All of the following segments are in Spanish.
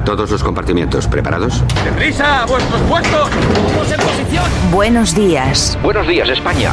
A todos los compartimientos, ¿preparados? ¡Deprisa! ¡A vuestros puestos! ¡Vamos en posición! Buenos días. Buenos días, España.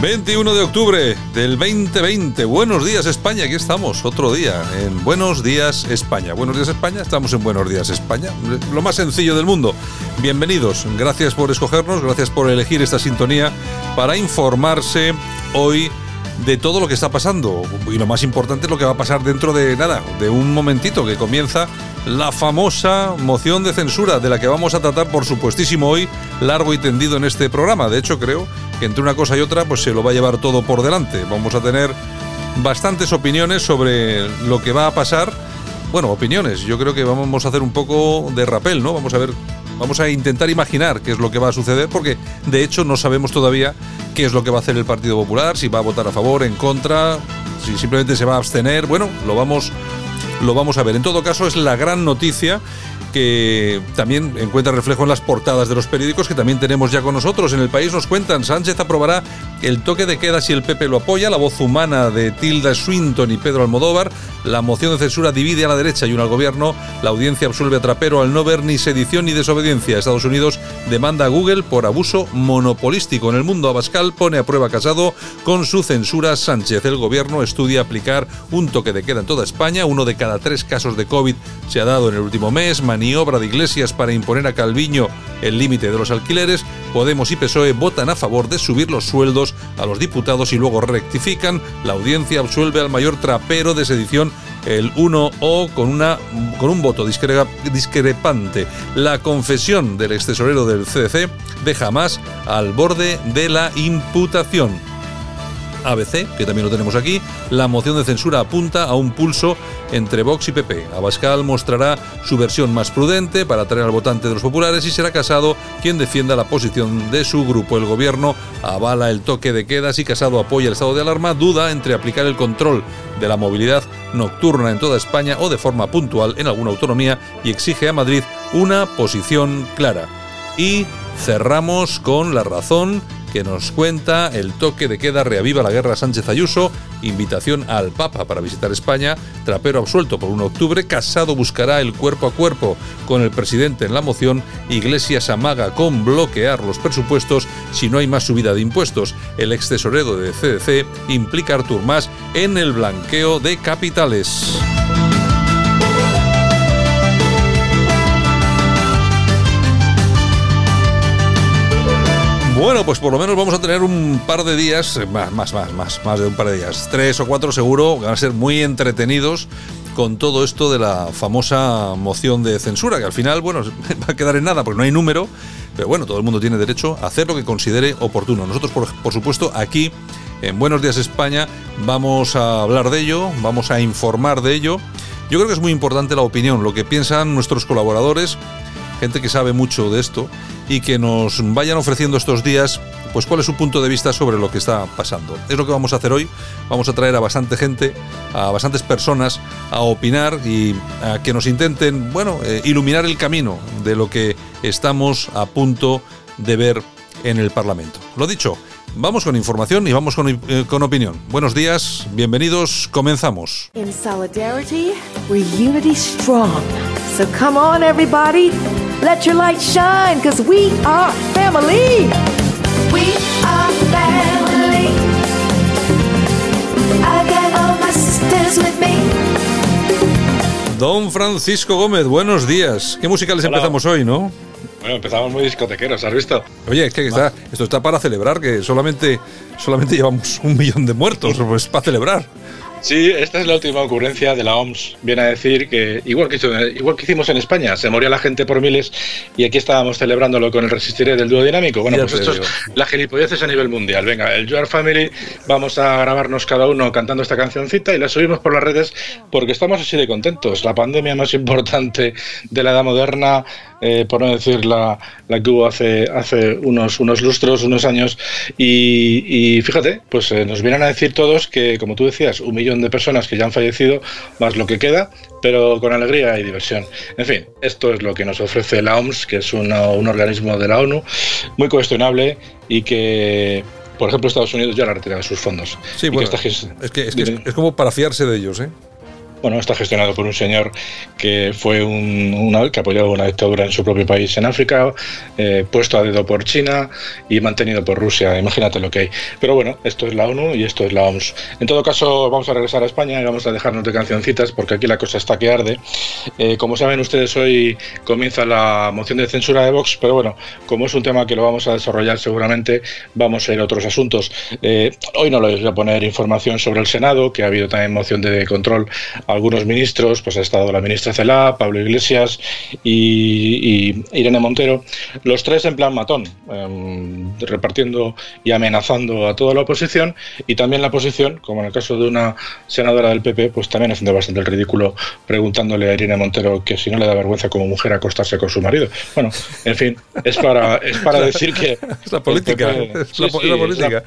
21 de octubre del 2020. Buenos días España, aquí estamos, otro día en Buenos días España. Buenos días España, estamos en Buenos días España, lo más sencillo del mundo. Bienvenidos, gracias por escogernos, gracias por elegir esta sintonía para informarse hoy de todo lo que está pasando. Y lo más importante es lo que va a pasar dentro de nada, de un momentito que comienza la famosa moción de censura de la que vamos a tratar por supuestísimo hoy largo y tendido en este programa. De hecho, creo que entre una cosa y otra pues se lo va a llevar todo por delante. Vamos a tener bastantes opiniones sobre lo que va a pasar. Bueno, opiniones. Yo creo que vamos a hacer un poco de rapel, ¿no? Vamos a ver, vamos a intentar imaginar qué es lo que va a suceder, porque de hecho no sabemos todavía qué es lo que va a hacer el Partido Popular, si va a votar a favor, en contra, si simplemente se va a abstener. Bueno, lo vamos, lo vamos a ver. En todo caso, es la gran noticia que también encuentra reflejo en las portadas de los periódicos que también tenemos ya con nosotros. En el país nos cuentan, Sánchez aprobará el toque de queda si el PP lo apoya, la voz humana de Tilda Swinton y Pedro Almodóvar, la moción de censura divide a la derecha y una al gobierno, la audiencia absuelve a Trapero al no ver ni sedición ni desobediencia. Estados Unidos demanda a Google por abuso monopolístico. En el mundo, Abascal pone a prueba Casado con su censura Sánchez. El gobierno estudia aplicar un toque de queda en toda España. Uno de cada tres casos de COVID se ha dado en el último mes. Maniobra de Iglesias para imponer a Calviño el límite de los alquileres. Podemos y PSOE votan a favor de subir los sueldos a los diputados y luego rectifican. La audiencia absuelve al mayor trapero de sedición el 1O con, una, con un voto discrepante. La confesión del ex tesorero del CDC deja más al borde de la imputación. ABC, que también lo tenemos aquí, la moción de censura apunta a un pulso entre Vox y PP. Abascal mostrará su versión más prudente para atraer al votante de los populares y será Casado quien defienda la posición de su grupo. El gobierno avala el toque de quedas y Casado apoya el estado de alarma, duda entre aplicar el control de la movilidad nocturna en toda España o de forma puntual en alguna autonomía y exige a Madrid una posición clara. Y cerramos con la razón que nos cuenta el toque de queda reaviva la guerra Sánchez Ayuso, invitación al Papa para visitar España, Trapero absuelto por 1 de octubre, Casado buscará el cuerpo a cuerpo con el presidente en la moción, Iglesias amaga con bloquear los presupuestos si no hay más subida de impuestos. El ex tesorero de CDC implica a Artur Mas en el blanqueo de capitales. Bueno, pues por lo menos vamos a tener un par de días, eh, más, más, más, más, más de un par de días, tres o cuatro seguro, van a ser muy entretenidos con todo esto de la famosa moción de censura, que al final, bueno, va a quedar en nada porque no hay número, pero bueno, todo el mundo tiene derecho a hacer lo que considere oportuno. Nosotros, por, por supuesto, aquí en Buenos Días España vamos a hablar de ello, vamos a informar de ello. Yo creo que es muy importante la opinión, lo que piensan nuestros colaboradores, gente que sabe mucho de esto y que nos vayan ofreciendo estos días pues cuál es su punto de vista sobre lo que está pasando. Es lo que vamos a hacer hoy. Vamos a traer a bastante gente, a bastantes personas a opinar y a que nos intenten, bueno, eh, iluminar el camino de lo que estamos a punto de ver en el Parlamento. Lo dicho, vamos con información y vamos con, eh, con opinión. Buenos días, bienvenidos, comenzamos. In solidarity, we're unity strong. So come on, everybody. Let your light shine, cause we are family. We are family. I got all my sisters with me. Don Francisco Gómez, buenos días. ¿Qué música les Hola. empezamos hoy, no? Bueno, empezamos muy discotequeros, ¿has visto? Oye, es que está- esto está para celebrar, que solamente, solamente llevamos un millón de muertos, pues para celebrar. Sí, esta es la última ocurrencia de la OMS. Viene a decir que, igual que, igual que hicimos en España, se moría la gente por miles y aquí estábamos celebrándolo con el Resistiré del dúo dinámico. Bueno, pues esto es la gilipolleces a nivel mundial. Venga, el Your Family, vamos a grabarnos cada uno cantando esta cancioncita y la subimos por las redes porque estamos así de contentos. La pandemia más importante de la edad moderna eh, por no decir la, que hubo hace, hace unos, unos lustros, unos años. Y, fíjate, pues eh, nos vienen a decir todos que, como tú decías, un millón de personas que ya han fallecido, más lo que queda, pero con alegría y diversión. En fin, esto es lo que nos ofrece la OMS, que es un organismo de la ONU muy cuestionable y que por ejemplo, Estados Unidos ya la retira de sus fondos. Sí, bueno, es, que, es, es, como para fiarse de ellos, ¿eh? Bueno, está gestionado por un señor que fue un, que apoyó una dictadura en su propio país en África, eh, puesto a dedo por China y mantenido por Rusia. Imagínate lo que hay. Pero bueno, esto es la ONU y esto es la OMS. En todo caso, vamos a regresar a España y vamos a dejarnos de cancioncitas porque aquí la cosa está que arde. Eh, como saben ustedes, hoy comienza la moción de censura de Vox, pero bueno, como es un tema que lo vamos a desarrollar seguramente, vamos a ir a otros asuntos. Eh, hoy no les voy a poner información sobre el Senado, que ha habido también moción de control algunos ministros, pues ha estado la ministra Celá, Pablo Iglesias y, Irene Montero, los tres en plan matón, em, repartiendo y amenazando a toda la oposición y también la oposición, como en el caso de una senadora del PP, pues también haciendo bastante el ridículo preguntándole a Irene Montero que si no le da vergüenza como mujer acostarse con su marido. Bueno, en fin, es para, es para decir que... Es la política, es, la, política.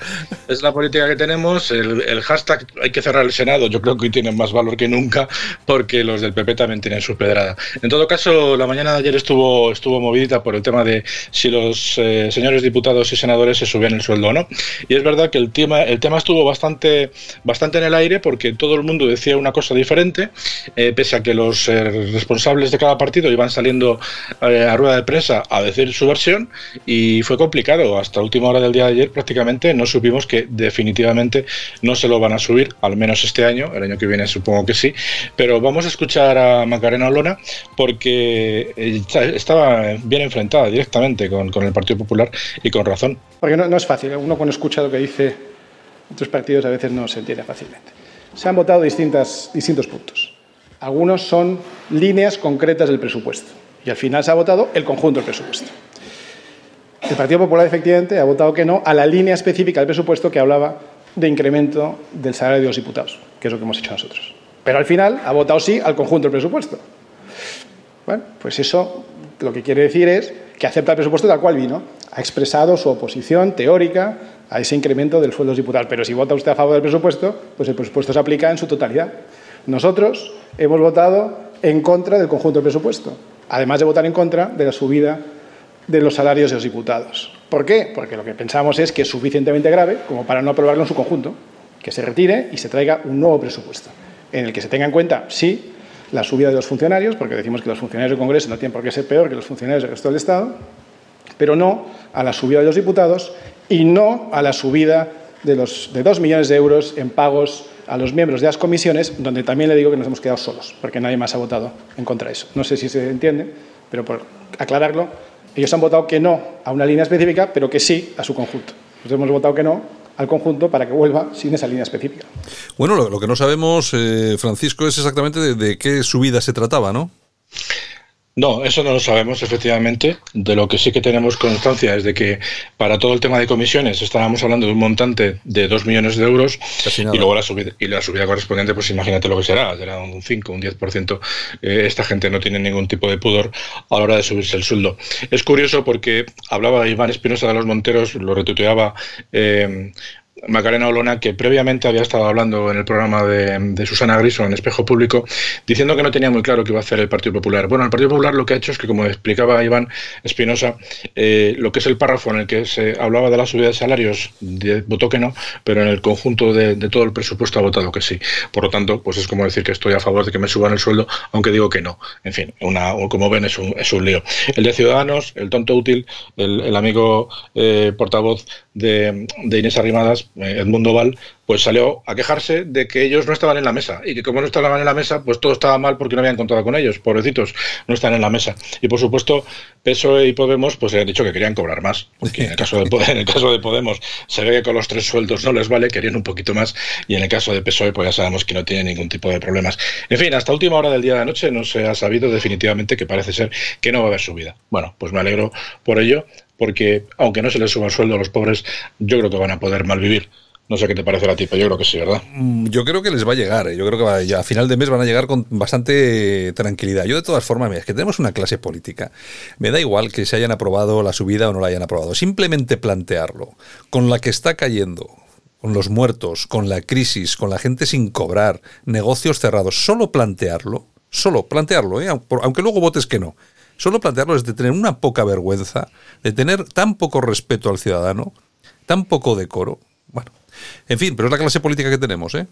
Es la, política que tenemos, el, el hashtag hay que cerrar el Senado, yo creo que hoy tiene más valor que nunca porque los del PP también tienen su pedrada. En todo caso, la mañana de ayer estuvo, estuvo movidita por el tema de si los eh, señores diputados y senadores se subían el sueldo o no. Y es verdad que el tema, el tema estuvo bastante, bastante en el aire porque todo el mundo decía una cosa diferente, eh, pese a que los eh, responsables de cada partido iban saliendo a rueda de prensa a decir su versión y fue complicado. Hasta última hora del día de ayer prácticamente no supimos que definitivamente no se lo van a subir, al menos este año, el año que viene supongo que sí, pero vamos a escuchar a Macarena Olona porque eh, estaba bien enfrentada directamente con, el Partido Popular y con razón. Porque no, es fácil, uno cuando escucha lo que dice otros partidos a veces no se entiende fácilmente. Se han votado distintas, distintos puntos. Algunos son líneas concretas del presupuesto y al final se ha votado el conjunto del presupuesto. El Partido Popular efectivamente ha votado que no a la línea específica del presupuesto que hablaba de incremento del salario de los diputados, que es lo que hemos hecho nosotros. Pero al final ha votado sí al conjunto del presupuesto. Bueno, pues eso lo que quiere decir es que acepta el presupuesto tal cual vino. Ha expresado su oposición teórica a ese incremento del sueldo diputado. Pero si vota usted a favor del presupuesto, pues el presupuesto se aplica en su totalidad. Nosotros hemos votado en contra del conjunto del presupuesto, además de votar en contra de la subida de los salarios de los diputados. ¿Por qué? Porque lo que pensamos es que es suficientemente grave como para no aprobarlo en su conjunto, que se retire y se traiga un nuevo presupuesto en el que se tenga en cuenta, sí, la subida de los funcionarios, porque decimos que los funcionarios del Congreso no tienen por qué ser peor que los funcionarios del resto del Estado, pero no a la subida de los diputados y no a la subida de, los, de dos millones de euros en pagos a los miembros de las comisiones, donde también le digo que nos hemos quedado solos, porque nadie más ha votado en contra de eso. No sé si se entiende, pero por aclararlo, ellos han votado que no a una línea específica, pero que sí a su conjunto. Nosotros hemos votado que no al conjunto para que vuelva sin esa línea específica. Bueno, lo, que no sabemos, eh, Francisco, es exactamente de, de qué subida se trataba, ¿no? No, eso no lo sabemos efectivamente. De lo que sí que tenemos constancia es de que para todo el tema de comisiones estábamos hablando de un montante de 2 millones de euros y luego la subida, y la subida correspondiente, pues imagínate lo que será, será un 5, un 10%. Eh, esta gente no tiene ningún tipo de pudor a la hora de subirse el sueldo. Es curioso porque hablaba Iván Espinosa de los Monteros, lo retuiteaba eh, Macarena Olona, que previamente había estado hablando en el programa de, Susana Griso en Espejo Público, diciendo que no tenía muy claro qué iba a hacer el Partido Popular. Bueno, el Partido Popular lo que ha hecho es que, como explicaba Iván Espinosa, eh, lo que es el párrafo en el que se hablaba de la subida de salarios, votó que no, pero en el conjunto de, todo el presupuesto ha votado que sí. Por lo tanto, pues es como decir que estoy a favor de que me suban el sueldo, aunque digo que no. En fin, una, como ven, es un, es un lío. El de Ciudadanos, el tonto útil, el, amigo eh, portavoz de, Inés Arrimadas, eh, Edmundo Val, pues salió a quejarse de que ellos no estaban en la mesa y que como no estaban en la mesa, pues todo estaba mal porque no habían contado con ellos, pobrecitos, no están en la mesa. Y por supuesto, PSOE y Podemos pues han dicho que querían cobrar más, porque en el caso de, en de Podemos se ve que con los tres sueldos no les vale, querían un poquito más y en el caso de PSOE pues ya sabemos que no tiene ningún tipo de problemas. En fin, hasta última hora del día de la noche no se ha sabido definitivamente que parece ser que no va a haber subida. Bueno, pues me alegro por ello, porque aunque no se les suba el sueldo a los pobres, yo creo que van a poder malvivir. No sé qué te parece la tipa, yo creo que sí, ¿verdad? Mm, yo creo que les va a llegar, ¿eh? yo creo que ya a final de mes van a llegar con bastante tranquilidad. Yo de todas formas, mira, es que tenemos una clase política. Me da igual que se hayan aprobado la subida o no la hayan aprobado. Simplemente plantearlo, con la que está cayendo, con los muertos, con la crisis, con la gente sin cobrar, negocios cerrados, solo plantearlo, solo plantearlo, ¿eh? aunque luego votes que no, solo plantearlo es de tener una poca vergüenza, de tener tan poco respeto al ciudadano, tan poco decoro. Bueno, en fin, pero es la clase política que tenemos, ¿eh?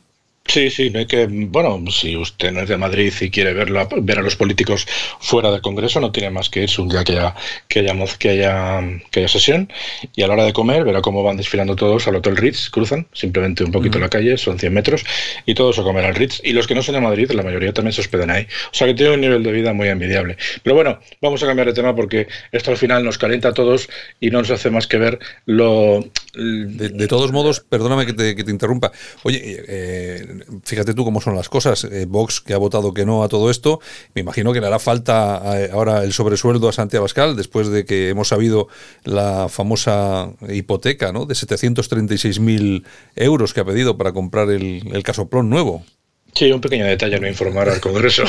Sí, sí, que, bueno, si usted no es de Madrid y quiere verlo, ver a los políticos fuera del Congreso, no tiene más que irse un día que haya, que haya, que haya, que haya sesión y a la hora de comer verá cómo van desfilando todos al Hotel Ritz, cruzan simplemente un poquito la calle, son 100 metros y todos a comer al Ritz. Y los que no son de Madrid, la mayoría también se hospedan ahí. O sea que tiene un nivel de vida muy envidiable. Pero bueno, vamos a cambiar de tema porque esto al final nos calienta a todos y no nos hace más que ver lo... De, todos modos, perdóname que te, que te interrumpa. Oye, eh, fíjate tú cómo son las cosas. Eh, Vox, que ha votado que no a todo esto, me imagino que le hará falta eh, ahora el sobresueldo a Santiago Abascal, después de que hemos sabido la famosa hipoteca ¿no? de 736.000 euros que ha pedido para comprar el, el casoplón nuevo. Sí, un pequeño detalle no informar al Congreso.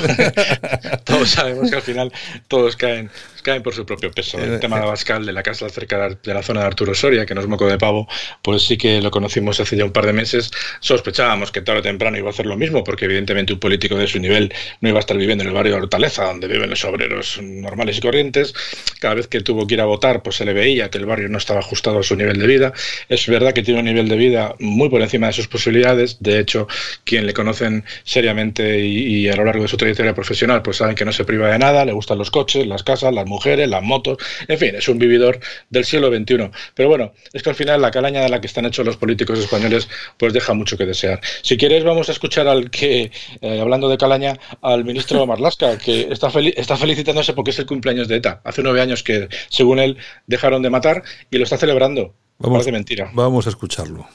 todos sabemos que al final todos caen caen por su propio peso. El eh, tema de Abascal, de la casa cerca de la zona de Arturo Soria, que no es moco de pavo, pues sí que lo conocimos hace ya un par de meses. Sospechábamos que tarde o temprano iba a hacer lo mismo, porque evidentemente un político de su nivel no iba a estar viviendo en el barrio de Hortaleza, donde viven los obreros normales y corrientes. Cada vez que tuvo que ir a votar, pues se le veía que el barrio no estaba ajustado a su nivel de vida. Es verdad que tiene un nivel de vida muy por encima de sus posibilidades. De hecho, quien le conocen seriamente y, y a lo largo de su trayectoria profesional, pues saben que no se priva de nada, le gustan los coches, las casas, las mujeres, las motos, en fin, es un vividor del siglo XXI. Pero bueno, es que al final la calaña de la que están hechos los políticos españoles pues deja mucho que desear. Si quieres vamos a escuchar al que, eh, hablando de calaña, al ministro Marlasca, que está, está felicitándose porque es el cumpleaños de ETA. Hace nueve años que, según él, dejaron de matar y lo está celebrando. Vamos, de mentira. Vamos a escucharlo.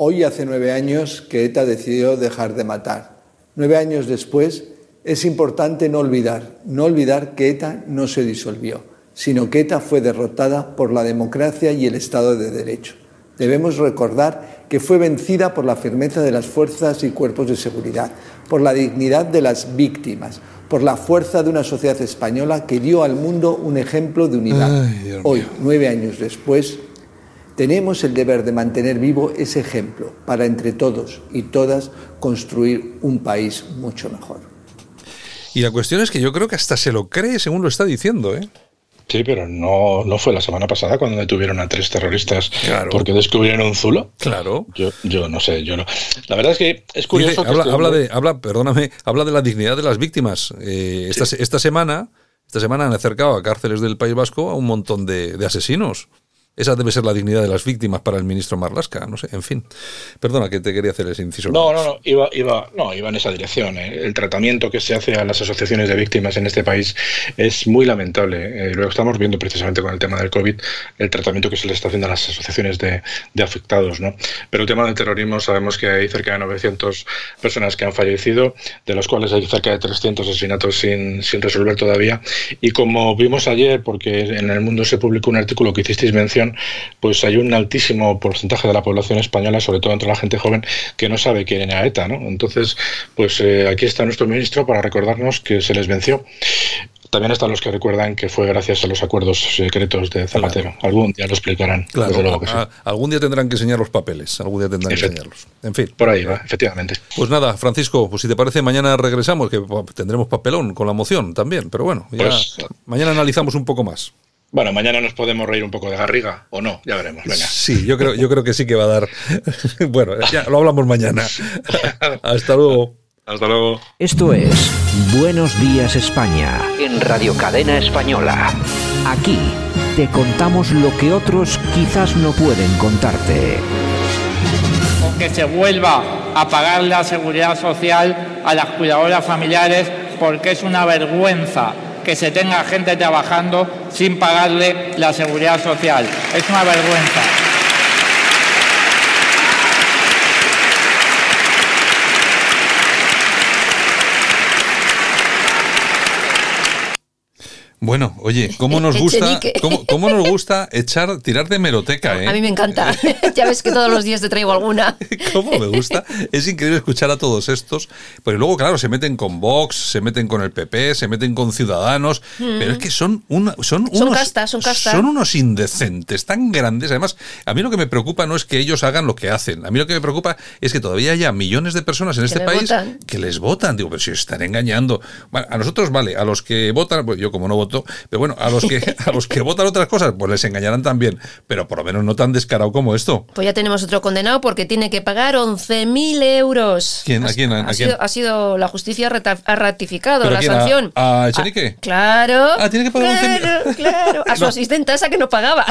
Hoy hace nueve años que ETA decidió dejar de matar. Nueve años después, es importante no olvidar, no olvidar que ETA no se disolvió, sino que ETA fue derrotada por la democracia y el Estado de Derecho. Debemos recordar que fue vencida por la firmeza de las fuerzas y cuerpos de seguridad, por la dignidad de las víctimas, por la fuerza de una sociedad española que dio al mundo un ejemplo de unidad. Hoy, nueve años después, tenemos el deber de mantener vivo ese ejemplo para entre todos y todas construir un país mucho mejor. Y la cuestión es que yo creo que hasta se lo cree según lo está diciendo, ¿eh? Sí, pero no, no fue la semana pasada cuando detuvieron a tres terroristas porque descubrieron un zulo. Claro. Yo, yo no sé, yo no. La verdad es que es curioso. habla, habla de, habla, perdóname, habla de la dignidad de las víctimas. Eh, esta, esta semana, esta semana han acercado a cárceles del País Vasco a un montón de, de asesinos. Esa debe ser la dignidad de las víctimas para el ministro Marlasca, no sé, en fin. Perdona que te quería hacer ese inciso. No, no, no, iba, iba, no, iba en esa dirección. ¿eh? El tratamiento que se hace a las asociaciones de víctimas en este país es muy lamentable. Eh, lo estamos viendo precisamente con el tema del COVID, el tratamiento que se le está haciendo a las asociaciones de, afectados, ¿no? Pero el tema del terrorismo sabemos que hay cerca de 900 personas que han fallecido, de los cuales hay cerca de 300 asesinatos sin, sin resolver todavía. Y como vimos ayer, porque en el mundo se publicó un artículo que hicisteis mención, pues hay un altísimo porcentaje de la población española, sobre todo entre la gente joven, que no sabe quién era ETA, ¿no? Entonces, pues eh, aquí está nuestro ministro para recordarnos que se les venció. También están los que recuerdan que fue gracias a los acuerdos secretos de Zapatero. Algún día lo explicarán. Claro, algún día tendrán que enseñar los papeles, algún día tendrán que enseñarlos. En fin. Por ahí va, efectivamente. Pues nada, Francisco, pues si te parece, mañana regresamos, que tendremos papelón con la moción también, pero bueno, ya pues, mañana analizamos un poco más. Bueno, mañana nos podemos reír un poco de Garriga o no, ya veremos. Venga. Sí, yo creo, yo creo que sí que va a dar. bueno, ya lo hablamos mañana. Hasta luego. Hasta luego. Esto es Buenos Días España en Radio Cadena Española. Aquí te contamos lo que otros quizás no pueden contarte. O que se vuelva a pagar la seguridad social a las cuidadoras familiares porque es una vergüenza que se tenga gente trabajando sin pagarle la seguridad social. Es una vergüenza. Bueno, oye, ¿cómo nos gusta, cómo, cómo nos gusta echar, tirar de meroteca, eh? A mí me encanta. ya ves que todos los días te traigo alguna. ¿Cómo me gusta? Es increíble escuchar a todos estos, porque luego, claro, se meten con Vox, se meten con el PP, se meten con Ciudadanos, pero es que son, una, son, Son unos, son unos indecentes tan grandes. Además, a mí lo que me preocupa no es que ellos hagan lo que hacen. A mí lo que me preocupa es que todavía haya millones de personas en este país votan. que les votan. Digo, pero si están engañando. Bueno, a nosotros, vale, a los que votan, pues yo como no voto, pero bueno, a los que a los que votan otras cosas, pues les engañarán también. Pero por lo menos no tan descarado como esto. Pues ya tenemos otro condenado porque tiene que pagar 11.000 euros. ¿Quién? ¿A Ha- quién? ¿A Ha, quién? sido, ha sido la justicia ha ratificado ¿Pero la quién? ¿A- sanción. a Echenique? Ah, claro. Ah, tiene que pagar 11.000. Claro, claro. A su No. asistenta esa que no pagaba.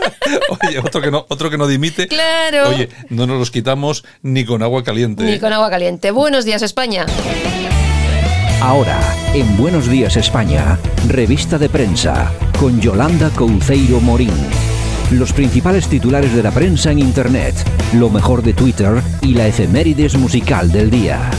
Oye, otro que no, otro que no dimite. Claro. Oye, no nos los quitamos ni con agua caliente. Ni con agua caliente. Buenos días, España. Ahora, en Buenos Días España, revista de prensa, con Yolanda Couceiro Morín. Los principales titulares de la prensa en Internet, lo mejor de Twitter y la efemérides musical del día.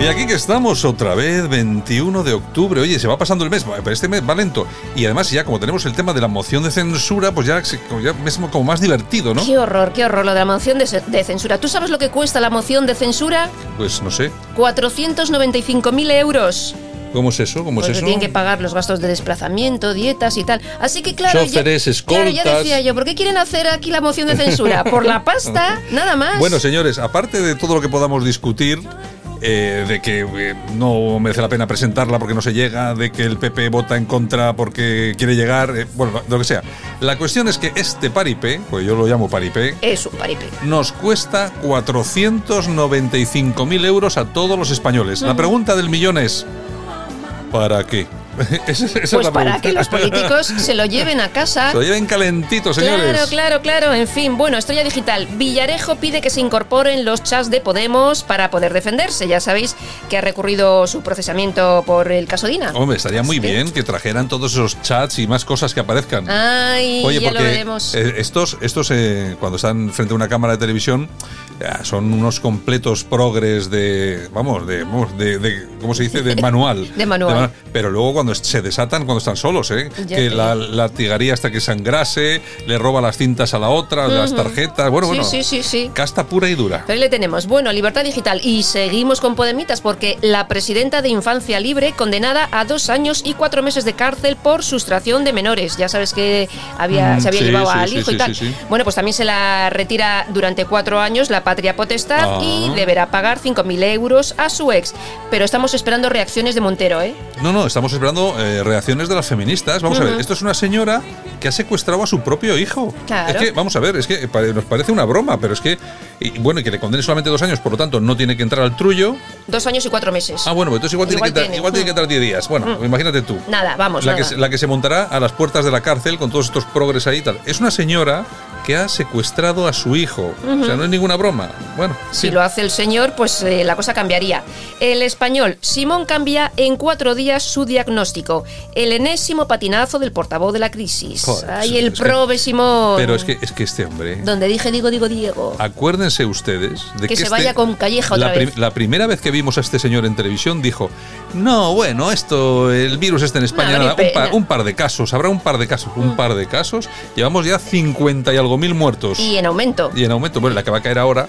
Y aquí que estamos otra vez, 21 de octubre. Oye, se va pasando el mes, pero este mes va lento. Y además ya como tenemos el tema de la moción de censura, pues ya, ya es como más divertido, ¿no? Qué horror, qué horror lo de la moción de, de censura. ¿Tú sabes lo que cuesta la moción de censura? Pues no sé. 495.000 euros. ¿Cómo es eso? ¿Cómo es eso? tienen que pagar los gastos de desplazamiento, dietas y tal. Así que claro, Choferes, ya, claro, ya escoltas. decía yo, ¿por qué quieren hacer aquí la moción de censura? Por la pasta, nada más. Bueno, señores, aparte de todo lo que podamos discutir, eh, de que eh, no merece la pena presentarla porque no se llega, de que el PP vota en contra porque quiere llegar, eh, bueno, lo que sea. La cuestión es que este paripé, pues yo lo llamo paripé, Es un paripé. nos cuesta 495.000 euros a todos los españoles. La pregunta del millón es, ¿para qué? Esa- esa es Pues la para pregunta. que los políticos se lo lleven a casa. Se lo lleven calentito, señores. Claro, claro, claro. En fin, bueno, Estrella Digital. Villarejo pide que se incorporen los chats de Podemos para poder defenderse. Ya sabéis que ha recurrido su procesamiento por el caso Dina. Hombre, estaría muy bien que trajeran todos esos chats y más cosas que aparezcan. Ay, Oye, ya lo porque veremos. eh, estos, estos eh, cuando están frente a una cámara de televisión, son unos completos progres de, vamos, de, de, de- ¿cómo se dice? De manual. De manual. Pero luego cuando se desatan, cuando están solos, ¿eh? Ya que la, la tigaría hasta que sangrase, le roba las cintas a la otra, las tarjetas, bueno, Sí, bueno. sí, sí, sí. Casta pura y dura. Pero ahí le tenemos. Bueno, Libertad Digital. Y seguimos con Podemitas porque la presidenta de Infancia Libre condenada a dos años y cuatro meses de cárcel por sustracción de menores. Ya sabes que había, Mm, se había sí, llevado sí, al hijo y tal. sí, sí. Bueno, pues también se la retira durante cuatro años la patria potestad Ah. y deberá pagar 5.000 euros a su ex. Pero estamos esperando reacciones de Montero, ¿eh? No, no, estamos esperando eh, reacciones de las feministas. Vamos a ver, esto es una señora que ha secuestrado a su propio hijo. Claro. Es que, vamos a ver, es que nos parece una broma, pero es que, y, bueno, y que le condene solamente dos años, por lo tanto, no tiene que entrar al trullo. Dos años y cuatro meses. Ah, bueno, pues entonces igual, tiene, Igual que tiene. igual tiene que entrar 10 días. Bueno, Mm. imagínate tú. Nada, vamos, La nada. que, la que se montará a las puertas de la cárcel con todos estos progres ahí y tal. Es una señora que ha secuestrado a su hijo. O sea, no es ninguna broma. Bueno, Si lo hace el señor, pues eh, la cosa cambiaría. El español, Simón cambia en cuatro días su diagnóstico. El enésimo patinazo del portavoz de la crisis. Joder, Ay, el es que- Simón. pero es que, es que este hombre. Donde dije, digo, digo, Diego. Acuérdense ustedes de Que que, se vaya con Calleja otra la, vez. la primera vez que vimos a este señor en televisión dijo, no, bueno, esto, el virus está en España, No, nada, un, par, un par de casos, habrá un par de casos, un par de casos, llevamos ya 50 y algo mil muertos. Y en aumento. Y en aumento, bueno, la que va a caer ahora,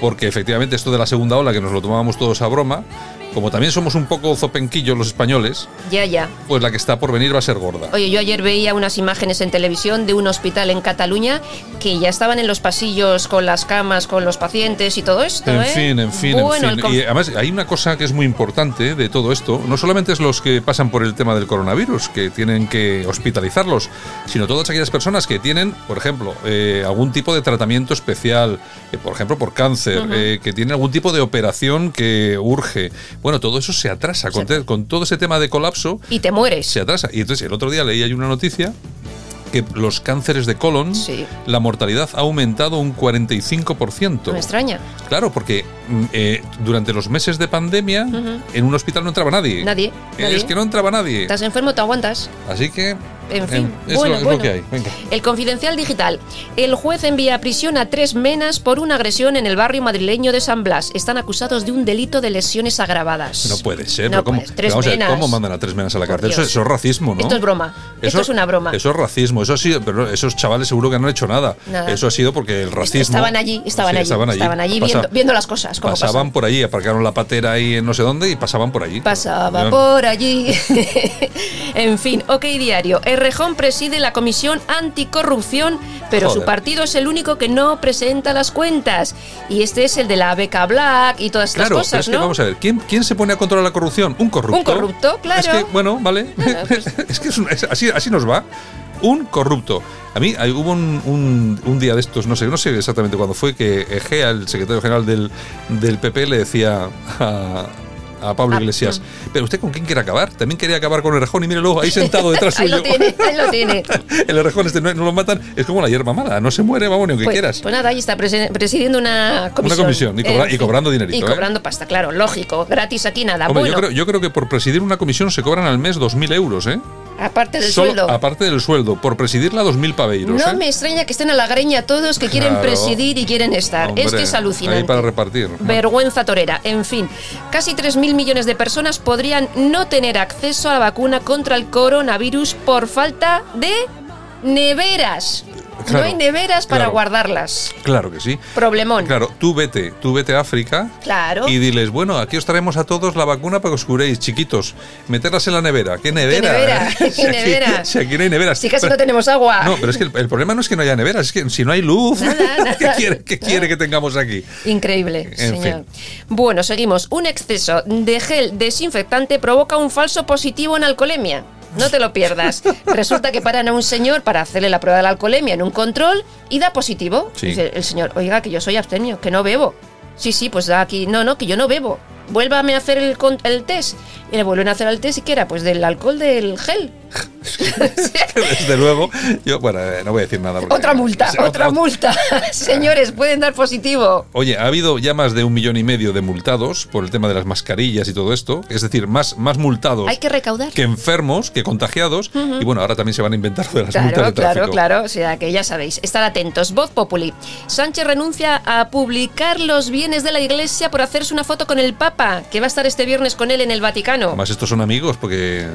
porque efectivamente esto de la segunda ola, que nos lo tomábamos todos a broma, como también somos un poco zopenquillos los españoles, Ya, ya. pues la que está por venir va a ser gorda. Oye, yo ayer veía unas imágenes en televisión de un hospital en Cataluña que ya estaban en los pasillos con las camas, con los pacientes y todo esto. En ¿eh? fin, en fin, Bueno, en fin. Y además hay una cosa que es muy importante de todo esto. No solamente es los que pasan por el tema del coronavirus, que tienen que hospitalizarlos, sino todas aquellas personas que tienen, por ejemplo, eh, algún tipo de tratamiento especial, eh, por ejemplo, por cáncer, que tienen algún tipo de operación que urge. Bueno, todo eso se atrasa. Con, te- con todo ese tema de colapso, y te mueres. se atrasa. Y entonces el otro día leí ahí una noticia que los cánceres de colon, la mortalidad ha aumentado un 45%. No me extraña. Claro, porque mm, eh, durante los meses de pandemia en un hospital no entraba nadie. Nadie, nadie. Es que no entraba nadie. Estás enfermo, te aguantas. Así que. En fin, bueno, lo, bueno. lo hay. El Confidencial Digital. El juez envía a prisión a tres menas por una agresión en el barrio madrileño de San Blas. Están acusados de un delito de lesiones agravadas. No puede ser. No ¿cómo, tres vamos a ver, menas. ¿Cómo mandan a tres menas a la cárcel? Eso, es racismo, ¿no? Esto es broma. Esto es una broma. Eso es racismo. Eso sí, pero esos chavales seguro que no han hecho nada. Nada. Eso ha sido porque el racismo. Estaban allí, estaban Sí, allí. estaban Estaban allí. Pasa- viendo, viendo las cosas. Como pasaban por allí, aparcaron la patera ahí en no sé dónde y pasaban por allí. Pasaba No, por allí. en fin, OK Diario. Errejón preside la comisión anticorrupción, pero su partido es el único que no presenta las cuentas. Y este es el de la beca Black y todas estas Claro, pero cosas, es que ¿no? vamos a ver, ¿quién, ¿quién se pone a controlar la corrupción? Un corrupto. Un corrupto, claro. Es que, bueno, vale. pues es que es un- es- así, así nos va. Un corrupto. A mí hay- hubo un, un- un día de estos, no sé, no sé exactamente cuándo fue, que Egea, el secretario general del, del PP, le decía a, a Pablo Ah, Iglesias, pero usted con quién quiere acabar? También quería acabar con Errejón y mírelo, ahí sentado detrás ahí suyo. lo tiene, ahí lo tiene. el Errejón este no, no lo matan, es como la hierba mala, no se muere, vamos, ni aunque Pues, quieras. pues nada, ahí está presi- presidiendo una comisión. comisión, y cobra- En y fin, cobrando dinerito, Y ¿eh? cobrando pasta, claro, lógico. Gratis aquí nada. Hombre, bueno, yo, creo, yo creo que por presidir una comisión se cobran al mes 2.000 euros, ¿eh? Aparte del Solo- sueldo. Aparte del sueldo, por presidirla 2.000 paveiros. No ¿eh? me extraña que estén a la greña todos que quieren Claro. presidir y quieren estar. es Hombre, que es alucinante. Ahí para repartir. Vergüenza torera. En fin, casi 3.000 millones de personas podrían no tener acceso a la vacuna contra el coronavirus por falta de neveras. Claro, no hay neveras para claro. guardarlas. Claro que sí. Problemón. Claro, tú vete, tú vete a África Claro. y diles, bueno, aquí os traemos a todos la vacuna para que os curéis, chiquitos. Meterlas en la nevera. ¿Qué nevera? nevera? ¿Qué Si aquí- nevera? Si aquí no hay neveras. Si casi Pero- no tenemos agua. No, pero es que el, el problema no es que no haya neveras, es que si no hay luz, ¿qué, quiere, qué quiere que tengamos aquí? Increíble, En señor. Bueno, seguimos. Un exceso de gel desinfectante provoca un falso positivo en alcoholemia. No te lo pierdas. Resulta que paran a un señor para hacerle la prueba de la alcoholemia en un control y da positivo. Sí. Dice el señor, oiga, que yo soy abstemio, que no bebo. Sí, sí, pues da aquí. No, no, que yo no bebo. Vuélvame a hacer el, con- el test. Y le vuelven a hacer el test y que era, pues del alcohol del gel. Desde luego, yo, bueno, eh, no voy a decir nada. porque- Otra multa, otra multa. Señores, pueden dar positivo. Oye, ha habido ya más de un millón y medio de multados por el tema de las mascarillas y todo esto. Es decir, más, más multados Hay que recaudar. que enfermos, que contagiados. Y bueno, ahora también se van a inventar lo de las multas Claro, de claro, tráfico. claro. O sea, que ya sabéis. Estar atentos. Voz Populi. Sánchez renuncia a publicar los bienes de la iglesia por hacerse una foto con el Papa, que va a estar este viernes con él en el Vaticano. Además, estos son amigos porque.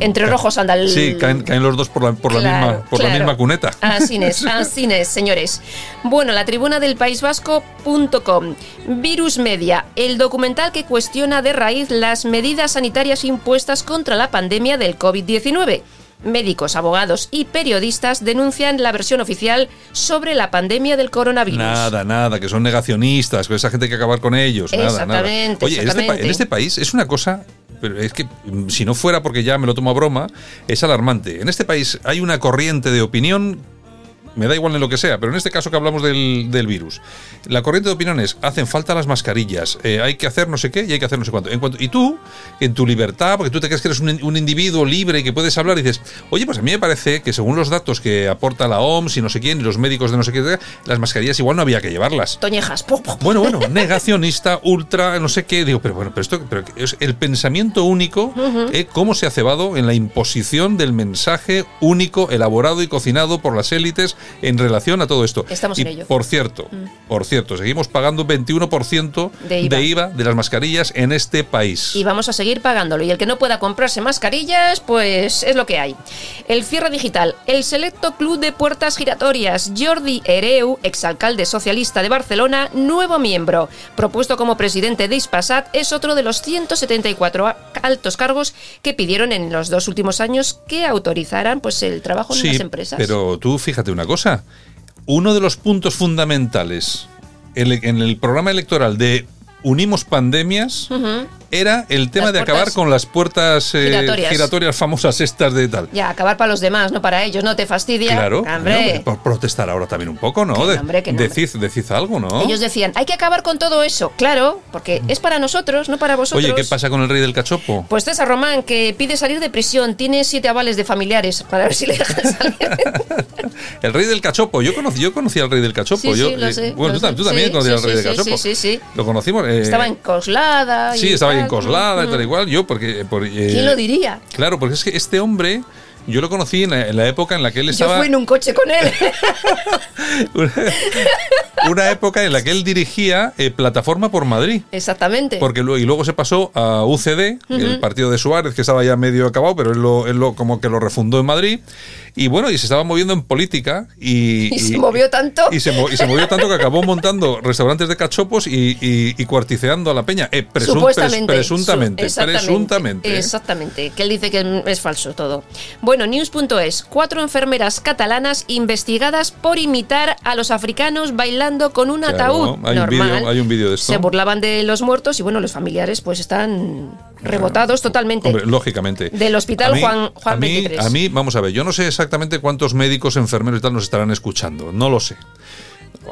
Entre rojos anda el... Sí, caen, caen los dos por la, por la Claro, misma, por la claro. misma cuneta. Así es, así es, señores. Bueno, la tribuna del País Vasco.com. Virus Media, el documental que cuestiona de raíz las medidas sanitarias impuestas contra la pandemia del COVID-19. Médicos, abogados y periodistas denuncian la versión oficial sobre la pandemia del coronavirus. Nada, nada, que son negacionistas, con esa gente hay que acabar con ellos. Nada, nada. Exactamente, Oye, en este, en este país es una cosa, pero es que mm, si no fuera porque ya me lo tomo a broma, es alarmante. En este país hay una corriente de opinión, me da igual en lo que sea, pero en este caso que hablamos del, del virus, la corriente de opinión es, hacen falta las mascarillas, eh, hay que hacer no sé qué y hay que hacer no sé cuánto. En cuanto y tú, en tu libertad, porque tú te crees que eres un, un individuo libre y que puedes hablar, y dices, oye, pues a mí me parece que según los datos que aporta la OMS y no sé quién, y los médicos de no sé qué, las mascarillas igual no había que llevarlas. Toñejas. ¡pum, pum! Bueno, bueno, negacionista, ultra, no sé qué. Digo, pero bueno, pero esto pero es el pensamiento único, eh, cómo se ha cebado en la imposición del mensaje único, elaborado y cocinado por las élites en relación a todo esto. Estamos y en ello. por cierto, Mm. por cierto, seguimos pagando 21% De IVA. de IVA de las mascarillas en este país. Y vamos a seguir pagándolo. Y el que no pueda comprarse mascarillas, pues es lo que hay. El cierre digital. El selecto club de puertas giratorias. Jordi Hereu, exalcalde socialista de Barcelona, nuevo miembro. Propuesto como presidente de Ispasat, es otro de los 174 a- altos cargos que pidieron en los dos últimos años que autorizaran pues, el trabajo en Sí, las empresas. pero tú fíjate una cosa. Uno de los puntos fundamentales en el, programa electoral de Unimos Pandemias. Era el tema Las de acabar con las puertas eh, giratorias. giratorias famosas estas de tal. Ya, acabar para los demás, no para ellos, no te fastidia. Claro, Hombre. no, por protestar ahora también un poco, ¿no? De- hombre, que no, decid, decid algo, ¿no? Ellos decían, hay que acabar con todo eso. Claro, porque es para nosotros, no para vosotros. Oye, ¿qué pasa con el rey del cachopo? Pues César Román, que pide salir de prisión, tiene siete avales de familiares para ver si le dejan salir. El rey del cachopo. Yo conocí, yo conocí al rey del cachopo. Sí, yo, sí, lo eh, sé, bueno, lo tú, tam- sé. tú también Sí, conocías al rey del cachopo. sí, sí, sí. Lo conocimos. eh, Estaba encoslada. y Sí, estaba tal. Encoslada y tal igual. Yo, porque. por- eh, ¿Quién lo diría? Claro, porque es que este hombre. Yo lo conocí en la, en la época en la que él Yo estaba. fui en un coche con él. una época en la que él dirigía eh, Plataforma por Madrid. Exactamente. Porque luego, y luego se pasó a UCD, el partido de Suárez, que estaba ya medio acabado, pero él lo, él lo- como que lo refundó en Madrid. Y bueno, y se estaba moviendo en política. Y, Y se movió tanto. Y se, mo- y se movió tanto que acabó montando restaurantes de cachopos y, cuarticeando a la peña. Eh, presun- Supuestamente. pres- presuntamente. Su- exactamente, presuntamente. Exactamente. Que él dice que es falso todo. Bueno, news.es. Cuatro enfermeras catalanas investigadas por imitar a los africanos bailando con un Claro, ataúd. hay un normal. hay un vídeo de esto. Se burlaban de los muertos y bueno, los familiares pues están rebotados totalmente. Hombre, lógicamente. Del hospital mí- Juan, Juan a mí, 23. A mí, vamos a ver, yo no sé exactamente cuántos médicos, enfermeros y tal nos estarán escuchando. No lo sé.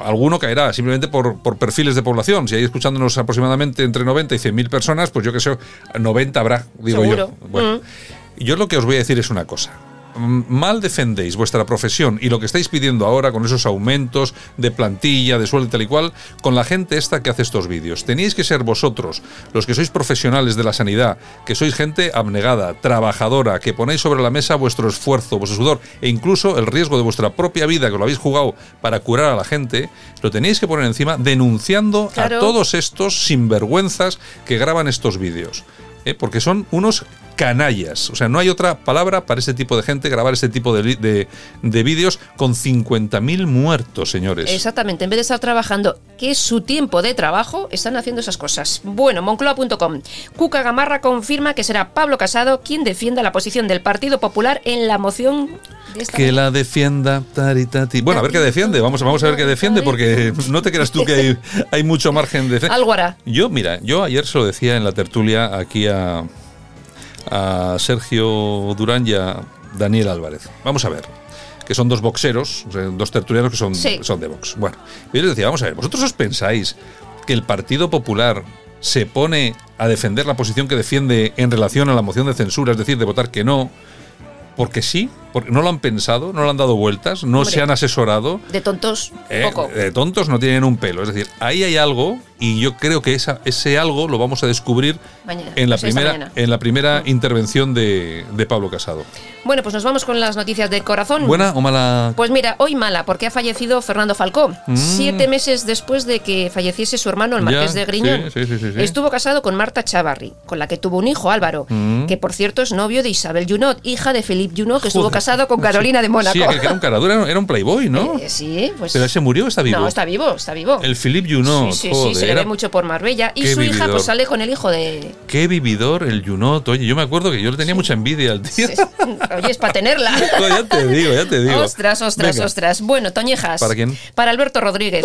Alguno caerá simplemente por, por perfiles de población. Si hay escuchándonos aproximadamente entre 90 y 100 mil personas, pues yo que sé, 90 habrá, digo Seguro. yo. Bueno, Mm. yo lo que os voy a decir es una cosa. Mal defendéis vuestra profesión y lo que estáis pidiendo ahora con esos aumentos de plantilla, de sueldo y tal y cual, con la gente esta que hace estos vídeos. Teníais que ser vosotros, los que sois profesionales de la sanidad, que sois gente abnegada, trabajadora, que ponéis sobre la mesa vuestro esfuerzo, vuestro sudor e incluso el riesgo de vuestra propia vida, que lo habéis jugado para curar a la gente, lo tenéis que poner encima denunciando Claro. a todos estos sinvergüenzas que graban estos vídeos. ¿eh? Porque son unos canallas. O sea, no hay otra palabra para este tipo de gente grabar este tipo de, de, de vídeos con 50.000 muertos, señores. Exactamente, en vez de estar trabajando, que es su tiempo de trabajo, están haciendo esas cosas. Bueno, Moncloa.com. Cuca Gamarra confirma que será Pablo Casado quien defienda la posición del Partido Popular en la moción de esta Que la defienda, tari, tati. Bueno, a ver qué defiende. Vamos, vamos a ver qué defiende, porque no te creas tú que hay, hay mucho margen de. Algo hará. Yo, mira, yo ayer se lo decía en la tertulia aquí a, a Sergio Durán y a Daniel Álvarez. Vamos a ver. Que son dos boxeros, dos tertulianos que son, Sí. son de box. Bueno, yo les decía, vamos a ver, ¿vosotros os pensáis que el Partido Popular se pone a defender la posición que defiende en relación a la moción de censura, es decir, de votar que no? Porque sí, porque no lo han pensado, no lo han dado vueltas, no Hombre. se han asesorado. De tontos, Eh, poco. de tontos no tienen un pelo. Es decir, ahí hay algo y yo creo que esa, ese algo lo vamos a descubrir Mañana, en la pues primera, en la primera intervención de, de Pablo Casado. Bueno, pues nos vamos con las noticias del corazón. ¿Buena o mala? Pues mira, hoy mala, porque ha fallecido Fernando Falcó. Mm. Siete meses después de que falleciese su hermano, el Marqués Ya, de Griñón. sí, sí, sí, sí, sí. Estuvo casado con Marta Chavarri, con la que tuvo un hijo, Álvaro, Mm. que por cierto es novio de Isabel Junot, hija de Philippe Junot, que estuvo Joder. casado con Carolina de Mónaco. Sí, que era un caradura, era un playboy, ¿no? Eh, sí, pues. Pero ese murió o está vivo. No, está vivo, está vivo. El Philippe Junot, sí, sí, sí, era- ve mucho por Marbella. Y su hija vividor. pues sale con el hijo de... Qué vividor el Junot. Oye, yo me acuerdo que yo le tenía mucha envidia al tío. Oye, es para tenerla. No, ya te digo, ya te digo. Ostras, ostras, Venga. ostras. Bueno, Toñejas. ¿Para quién? Para Alberto Rodríguez.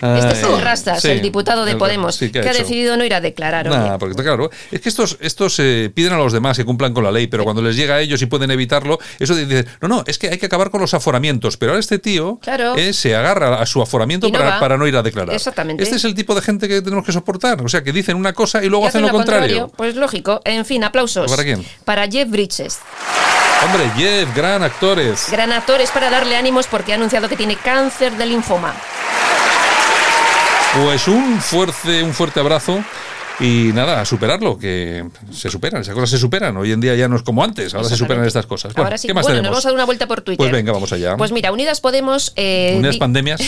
Este es el Rastas, sí, el diputado de Podemos, sí, ¿qué que ha decidido no ir a declarar. hoy. Nada, porque está claro. Es que estos, estos eh, piden a los demás que cumplan con la ley, pero cuando les llega a ellos y pueden evitarlo, eso dicen, no, no, es que hay que acabar con los aforamientos. Pero ahora este tío Claro. eh, se agarra a su aforamiento no para, para no ir a declarar. Exactamente. Este es el tipo de gente que tenemos que soportar. O sea, que dicen una cosa y luego hacen lo contrario. Pues lógico. En fin, aplausos. ¿Para quién? Para Jeff Bridges. Hombre, Jeff, gran actores. Gran actor es para darle ánimos porque ha anunciado que tiene cáncer de linfoma. Pues un fuerte, un fuerte abrazo Y nada, a superarlo, que se superan, esas cosas se superan. Hoy en día ya no es como antes, ahora se superan estas cosas. Bueno, Ahora sí. ¿qué más bueno, nos tenemos? vamos a dar una vuelta por Twitter. Pues venga, vamos allá. Pues mira, Unidas Podemos eh, di- pandemias.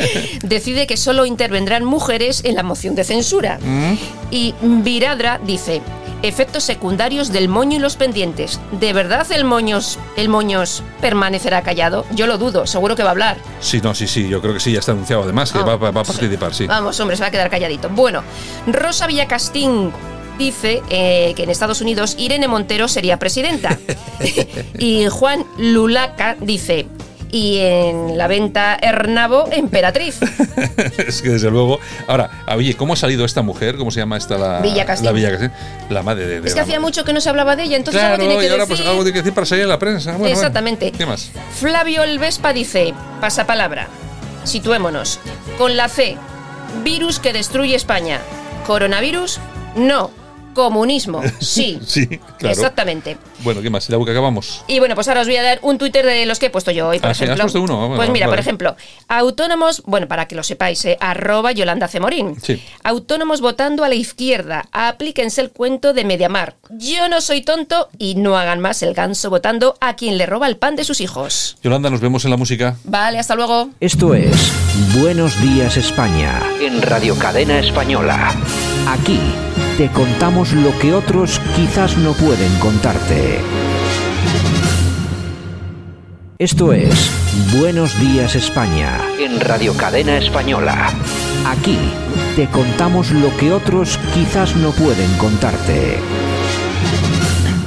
decide que solo intervendrán mujeres en la moción de censura. Mm. Y Viradra dice, efectos secundarios del moño y los pendientes. ¿De verdad el moños, el moños permanecerá callado? Yo lo dudo, seguro que va a hablar. Sí, no, sí, sí, yo creo que sí, ya está anunciado además, que Ah, va, va- va a participar, sí. Vamos, hombre, se va a quedar calladito. Bueno, Rosa Villacastín dice eh, que en Estados Unidos Irene Montero sería presidenta. y Juan Lulaca dice, y en la venta Hernavo, emperatriz. es que desde luego. Ahora, oye, ¿cómo ha salido esta mujer? ¿Cómo se llama esta la Villacastín. La Villacastín. La madre de. de Es que hacía mucho que no se hablaba de ella, entonces Claro, algo tiene que y ahora decir. pues algo tiene que decir para salir en la prensa. Bueno, bueno. Exactamente. ¿Qué más? Flavio El Vespa dice, pasapalabra, situémonos, con la C, virus que destruye España, coronavirus, no, comunismo, sí. Sí, claro. Exactamente. Bueno, ¿qué más? Ya que acabamos. Y bueno, pues ahora os voy a dar un Twitter de los que he puesto yo hoy, por Ah, sí, has ejemplo. puesto uno. Ah, bueno, pues mira, vale. por ejemplo, autónomos, bueno, para que lo sepáis, eh, arroba Yolanda Cemorín. Sí. Autónomos votando a la izquierda, aplíquense el cuento de Mediamar. Yo no soy tonto y no hagan más el ganso votando a quien le roba el pan de sus hijos. Yolanda, nos vemos en la música. Vale, hasta luego. Esto es Buenos Días España. En Radio Cadena Española. Aquí te contamos lo que otros quizás no pueden contarte. Esto es Buenos Días España. En Radio Cadena Española. Aquí te contamos lo que otros quizás no pueden contarte.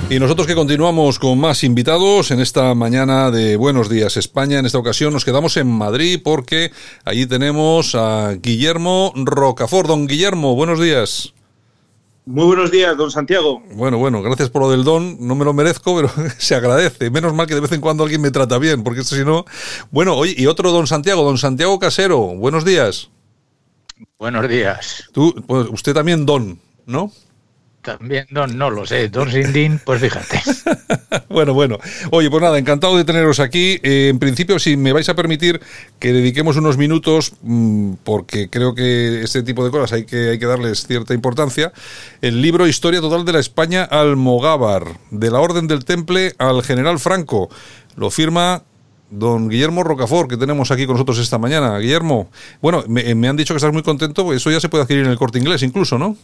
Y nosotros que continuamos con más invitados en esta mañana de Buenos Días España, en esta ocasión nos quedamos en Madrid porque allí tenemos a Guillermo Rocafort. Don Guillermo, buenos días. Muy buenos días, don Santiago. Bueno, bueno, gracias por lo del don. No me lo merezco, pero se agradece. Menos mal que de vez en cuando alguien me trata bien, porque esto si no. Bueno, oye, y otro don Santiago, don Santiago Casero. Buenos días. Buenos días. Tú, pues, usted también don, ¿no? También, no, no lo sé. Don Sindin, pues fíjate. Bueno, bueno. Oye, pues nada, encantado de teneros aquí. Eh, en principio, si me vais a permitir que dediquemos unos minutos, mm, porque creo que este tipo de cosas hay que, hay que darles cierta importancia, el libro Historia Total de la España Almogávar, de la Orden del Temple al General Franco. Lo firma don Guillermo Rocafort, que tenemos aquí con nosotros esta mañana. Guillermo, bueno, me, me han dicho que estás muy contento, eso ya se puede adquirir en el corte inglés incluso, ¿no?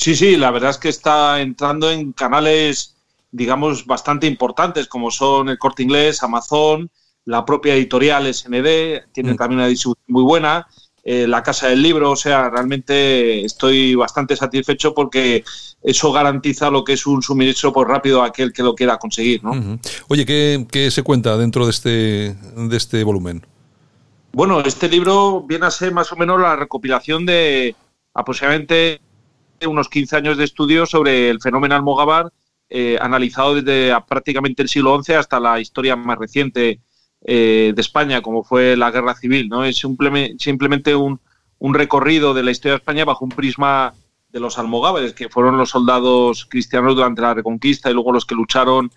Sí, sí, la verdad es que está entrando en canales, digamos, bastante importantes, como son el Corte Inglés, Amazon, la propia editorial SND, tiene Mm. también una distribución muy buena, eh, la Casa del Libro, o sea, realmente estoy bastante satisfecho porque eso garantiza lo que es un suministro pues, rápido a aquel que lo quiera conseguir, ¿no? Oye, ¿qué, qué se cuenta dentro de este, de este volumen? Bueno, este libro viene a ser más o menos la recopilación de aproximadamente unos 15 años de estudio sobre el fenómeno almogávar, eh, analizado desde prácticamente el siglo XI hasta la historia más reciente eh, de España, como fue la Guerra Civil. ¿no? Es simpleme- simplemente un, un recorrido de la historia de España bajo un prisma de los almogávares, que fueron los soldados cristianos durante la Reconquista y luego los que lucharon,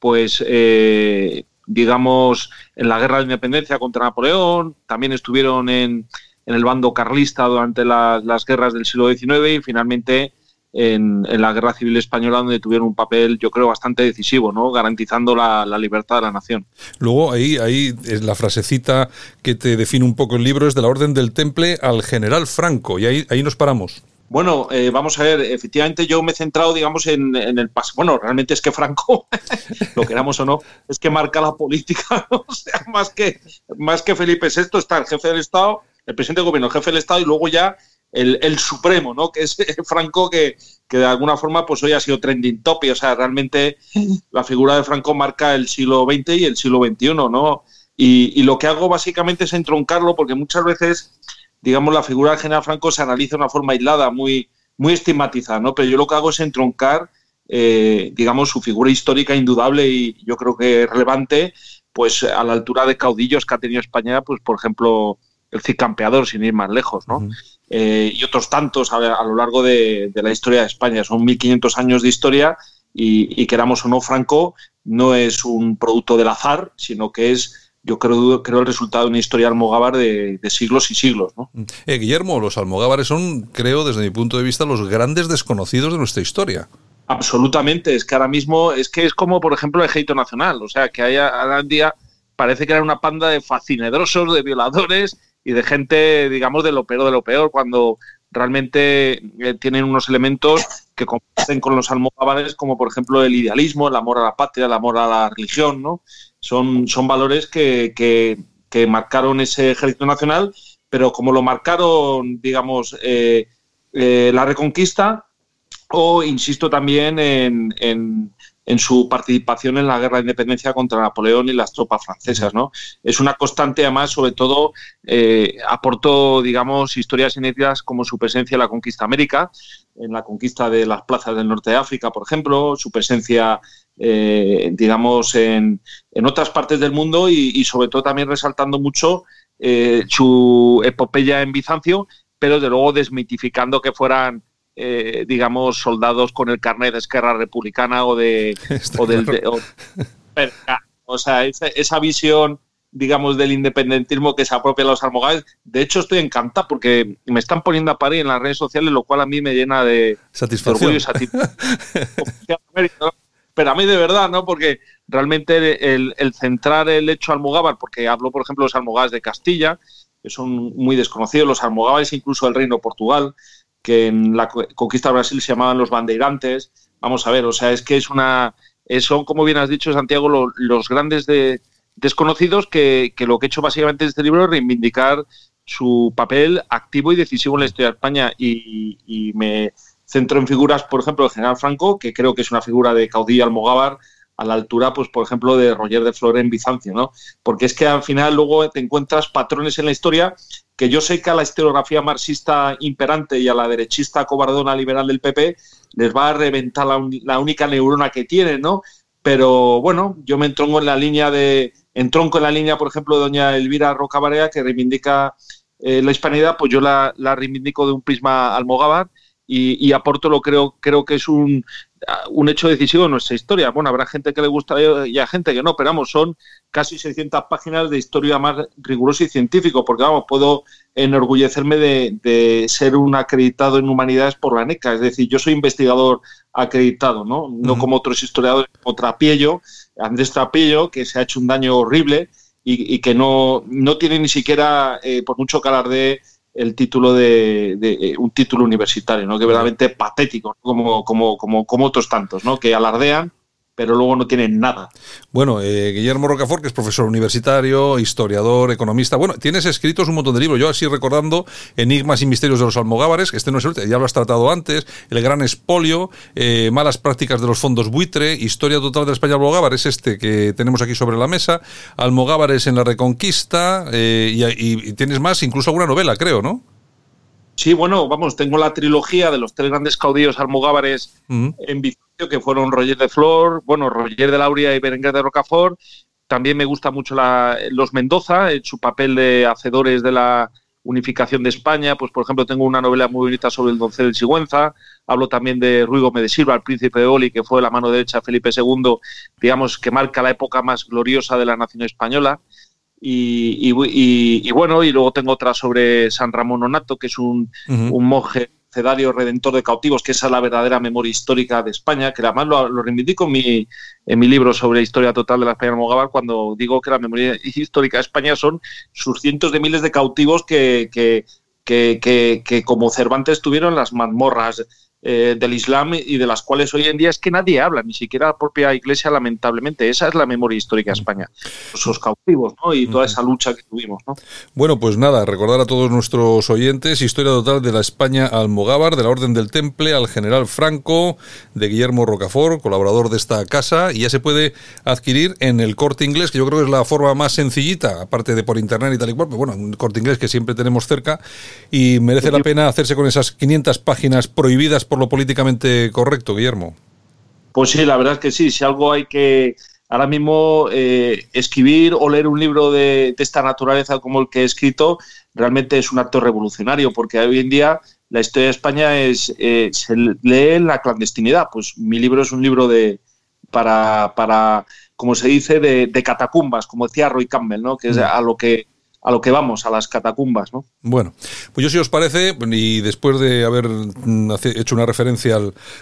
pues, eh, digamos, en la Guerra de Independencia contra Napoleón, también estuvieron en, en el bando carlista durante la- las guerras del siglo XIX y finalmente en, en la Guerra Civil Española, donde tuvieron un papel, yo creo, bastante decisivo, ¿no? garantizando la, la libertad de la nación. Luego ahí, ahí es la frasecita que te define un poco el libro es de la Orden del Temple al General Franco y ahí, ahí nos paramos. Bueno, eh, vamos a ver, efectivamente yo me he centrado, digamos, en, en el paso. Bueno, realmente es que Franco, lo queramos o no, es que marca la política, ¿no? o sea, más que, más que Felipe VI está el jefe del Estado, el presidente del gobierno, el jefe del Estado y luego ya el, el supremo, ¿no? Que es Franco que, que de alguna forma pues hoy ha sido trending topic, o sea, realmente la figura de Franco marca el siglo XX y el siglo XXI, ¿no? Y, y lo que hago básicamente es entroncarlo porque muchas veces digamos, la figura del general Franco se analiza de una forma aislada, muy, muy estigmatizada, ¿no? Pero yo lo que hago es entroncar, eh, digamos, su figura histórica indudable y yo creo que relevante, pues a la altura de caudillos que ha tenido España, pues por ejemplo, el Cid Campeador, sin ir más lejos, ¿no? Eh, y otros tantos a, a lo largo de, de, la historia de España. Son 1500 años de historia y, y, queramos o no, Franco no es un producto del azar, sino que es yo creo, creo el resultado de una historia almogávar de, siglos y siglos. ¿no? Eh, Guillermo, los almogávares son, creo, desde mi punto de vista, los grandes desconocidos de nuestra historia. Absolutamente, es que ahora mismo es que es como, por ejemplo, el ejército nacional, o sea, que hay ahora en día parece que era una panda de fascinedrosos, de violadores y de gente, digamos, de lo peor de lo peor, cuando realmente eh, tienen unos elementos que comparten con los almogávares, como por ejemplo el idealismo, el amor a la patria, el amor a la religión, ¿no? Son, son valores que, que, marcaron ese ejército nacional, pero como lo marcaron, digamos, eh, eh, la reconquista, o insisto también en su participación en la guerra de independencia contra Napoleón y las tropas francesas. ¿no? Es una constante, además, sobre todo, eh, aportó, digamos, historias inéditas como su presencia en la conquista América, en la conquista de las plazas del norte de África, por ejemplo, su presencia, eh, digamos, en, en, otras partes del mundo y, sobre todo también resaltando mucho eh, su epopeya en Bizancio, pero de luego desmitificando que fueran eh, digamos, soldados con el carnet de Esquerra Republicana o de... o del, o, sea, esa, visión digamos, del independentismo que se apropia a los almogávares. De hecho, estoy encantado porque me están poniendo a parir en las redes sociales, lo cual a mí me llena de, satisfacción. Pero a mí de verdad, ¿no? Porque realmente el, centrar el hecho almogávar, porque hablo, por ejemplo, de los almogávares de Castilla, que son muy desconocidos, los almogávares incluso del Reino Portugal, que en la conquista de Brasil se llamaban los bandeirantes. Vamos a ver, o sea, es que es una. Son, como bien has dicho, Santiago, los grandes de, desconocidos que, lo que he hecho básicamente en este libro es reivindicar su papel activo y decisivo en la historia de España y, me centro en figuras, por ejemplo, el general Franco, que creo que es una figura de caudillo almogávar a la altura, pues, por ejemplo, de Roger de Flor en Bizancio, ¿no? Porque es que al final luego te encuentras patrones en la historia que yo sé que a la historiografía marxista imperante y a la derechista cobardona liberal del PP les va a reventar la, única neurona que tienen, ¿no? Pero bueno, yo me entronco en la línea de, entronco en la línea, por ejemplo, de doña Elvira Rocabarea, que reivindica eh, la hispanidad, pues yo la, la, reivindico de un prisma almogávar y, y aporto lo creo, creo que es un, un hecho decisivo en nuestra historia. Bueno, habrá gente que le gusta y a gente que no, pero vamos, son casi 600 páginas de historia más riguroso y científico, porque vamos, puedo enorgullecerme de, ser un acreditado en humanidades por la NECA, es decir, yo soy investigador acreditado, ¿no? No como otros historiadores, como Trapiello, Andrés Trapiello, que se ha hecho un daño horrible y, que no, no tiene ni siquiera, eh, por mucho que de el título de, eh, un título universitario, ¿no? Que verdaderamente patético, como, como, como, como otros tantos, ¿no? Que alardean pero luego no tienen nada. Bueno, eh, Guillermo Rocafort, que es profesor universitario, historiador, economista. Bueno, tienes escritos un montón de libros. Yo así recordando Enigmas y Misterios de los Almogávares, este no es el ya lo has tratado antes, El Gran Espolio, eh, Malas Prácticas de los Fondos Buitre, Historia Total del España Almogávar, es este que tenemos aquí sobre la mesa, Almogávares en la Reconquista, eh, y, y tienes más, incluso alguna novela, creo, ¿no? Sí, bueno, vamos, tengo la trilogía de los tres grandes caudillos almogávares en Bizancio, que fueron Roger de Flor, bueno, Roger de Lauria y Berenguer de Rocafort. También me gusta mucho los Mendoza, en su papel de hacedores de la unificación de España. Pues, por ejemplo, tengo una novela muy bonita sobre el doncel de Sigüenza. Hablo también de Ruy Gómez de Silva, el príncipe de Oli, que fue la mano derecha de Felipe II, digamos, que marca la época más gloriosa de la nación española. Y, bueno, y luego tengo otra sobre San Ramón Onato, que es un, monje cedario redentor de cautivos, que esa es la verdadera memoria histórica de España, que además lo, lo reivindico en mi, en mi libro sobre la historia total de la España Almogávar, cuando digo que la memoria histórica de España son sus cientos de miles de cautivos que, que, que, que como Cervantes tuvieron las mazmorras eh, del Islam y de las cuales hoy en día es que nadie habla, ni siquiera la propia Iglesia, lamentablemente. Esa es la memoria histórica de España, esos cautivos ¿no? y toda esa lucha que tuvimos. ¿no? Bueno, pues nada, recordar a todos nuestros oyentes, historia total de la España almogávar, de la Orden del Temple, al general Franco, de Guillermo Rocafort, colaborador de esta casa, y ya se puede adquirir en el corte inglés, que yo creo que es la forma más sencillita, aparte de por internet y tal y cual, pero bueno, un corte inglés que siempre tenemos cerca, y merece la pena hacerse con esas 500 páginas prohibidas por lo políticamente correcto, Guillermo. Pues sí, la verdad es que sí. Si algo hay que ahora mismo eh, escribir o leer un libro de, esta naturaleza como el que he escrito, realmente es un acto revolucionario, porque hoy en día la historia de España es eh, se lee en la clandestinidad. Pues mi libro es un libro de para, para como se dice, de, de catacumbas, como decía Roy Campbell, ¿no? que es a lo que a lo que vamos, a las catacumbas, ¿no? Bueno, pues yo si os parece, y después de haber mm, hecho una referencia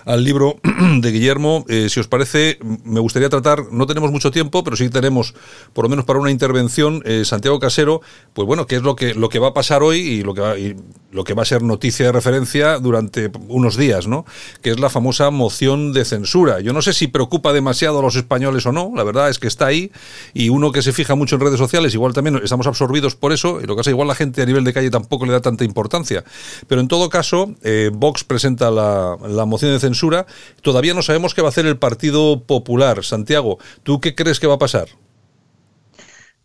al, libro de Guillermo, eh, si os parece, me gustaría tratar, no tenemos mucho tiempo, pero sí tenemos, por lo menos para una intervención, eh, Santiago Casero, pues bueno, qué es lo que, lo que va a pasar hoy y lo que va, y lo que va a ser noticia de referencia durante unos días, ¿no? Que es la famosa moción de censura. Yo no sé si preocupa demasiado a los españoles o no, la verdad es que está ahí, y uno que se fija mucho en redes sociales, igual también estamos absorbidos por eso, y lo que pasa, igual la gente a nivel de calle tampoco le da tanta importancia. Pero en todo caso, eh, Vox presenta la, la moción de censura, todavía no sabemos qué va a hacer el Partido Popular. Santiago, ¿tú qué crees que va a pasar?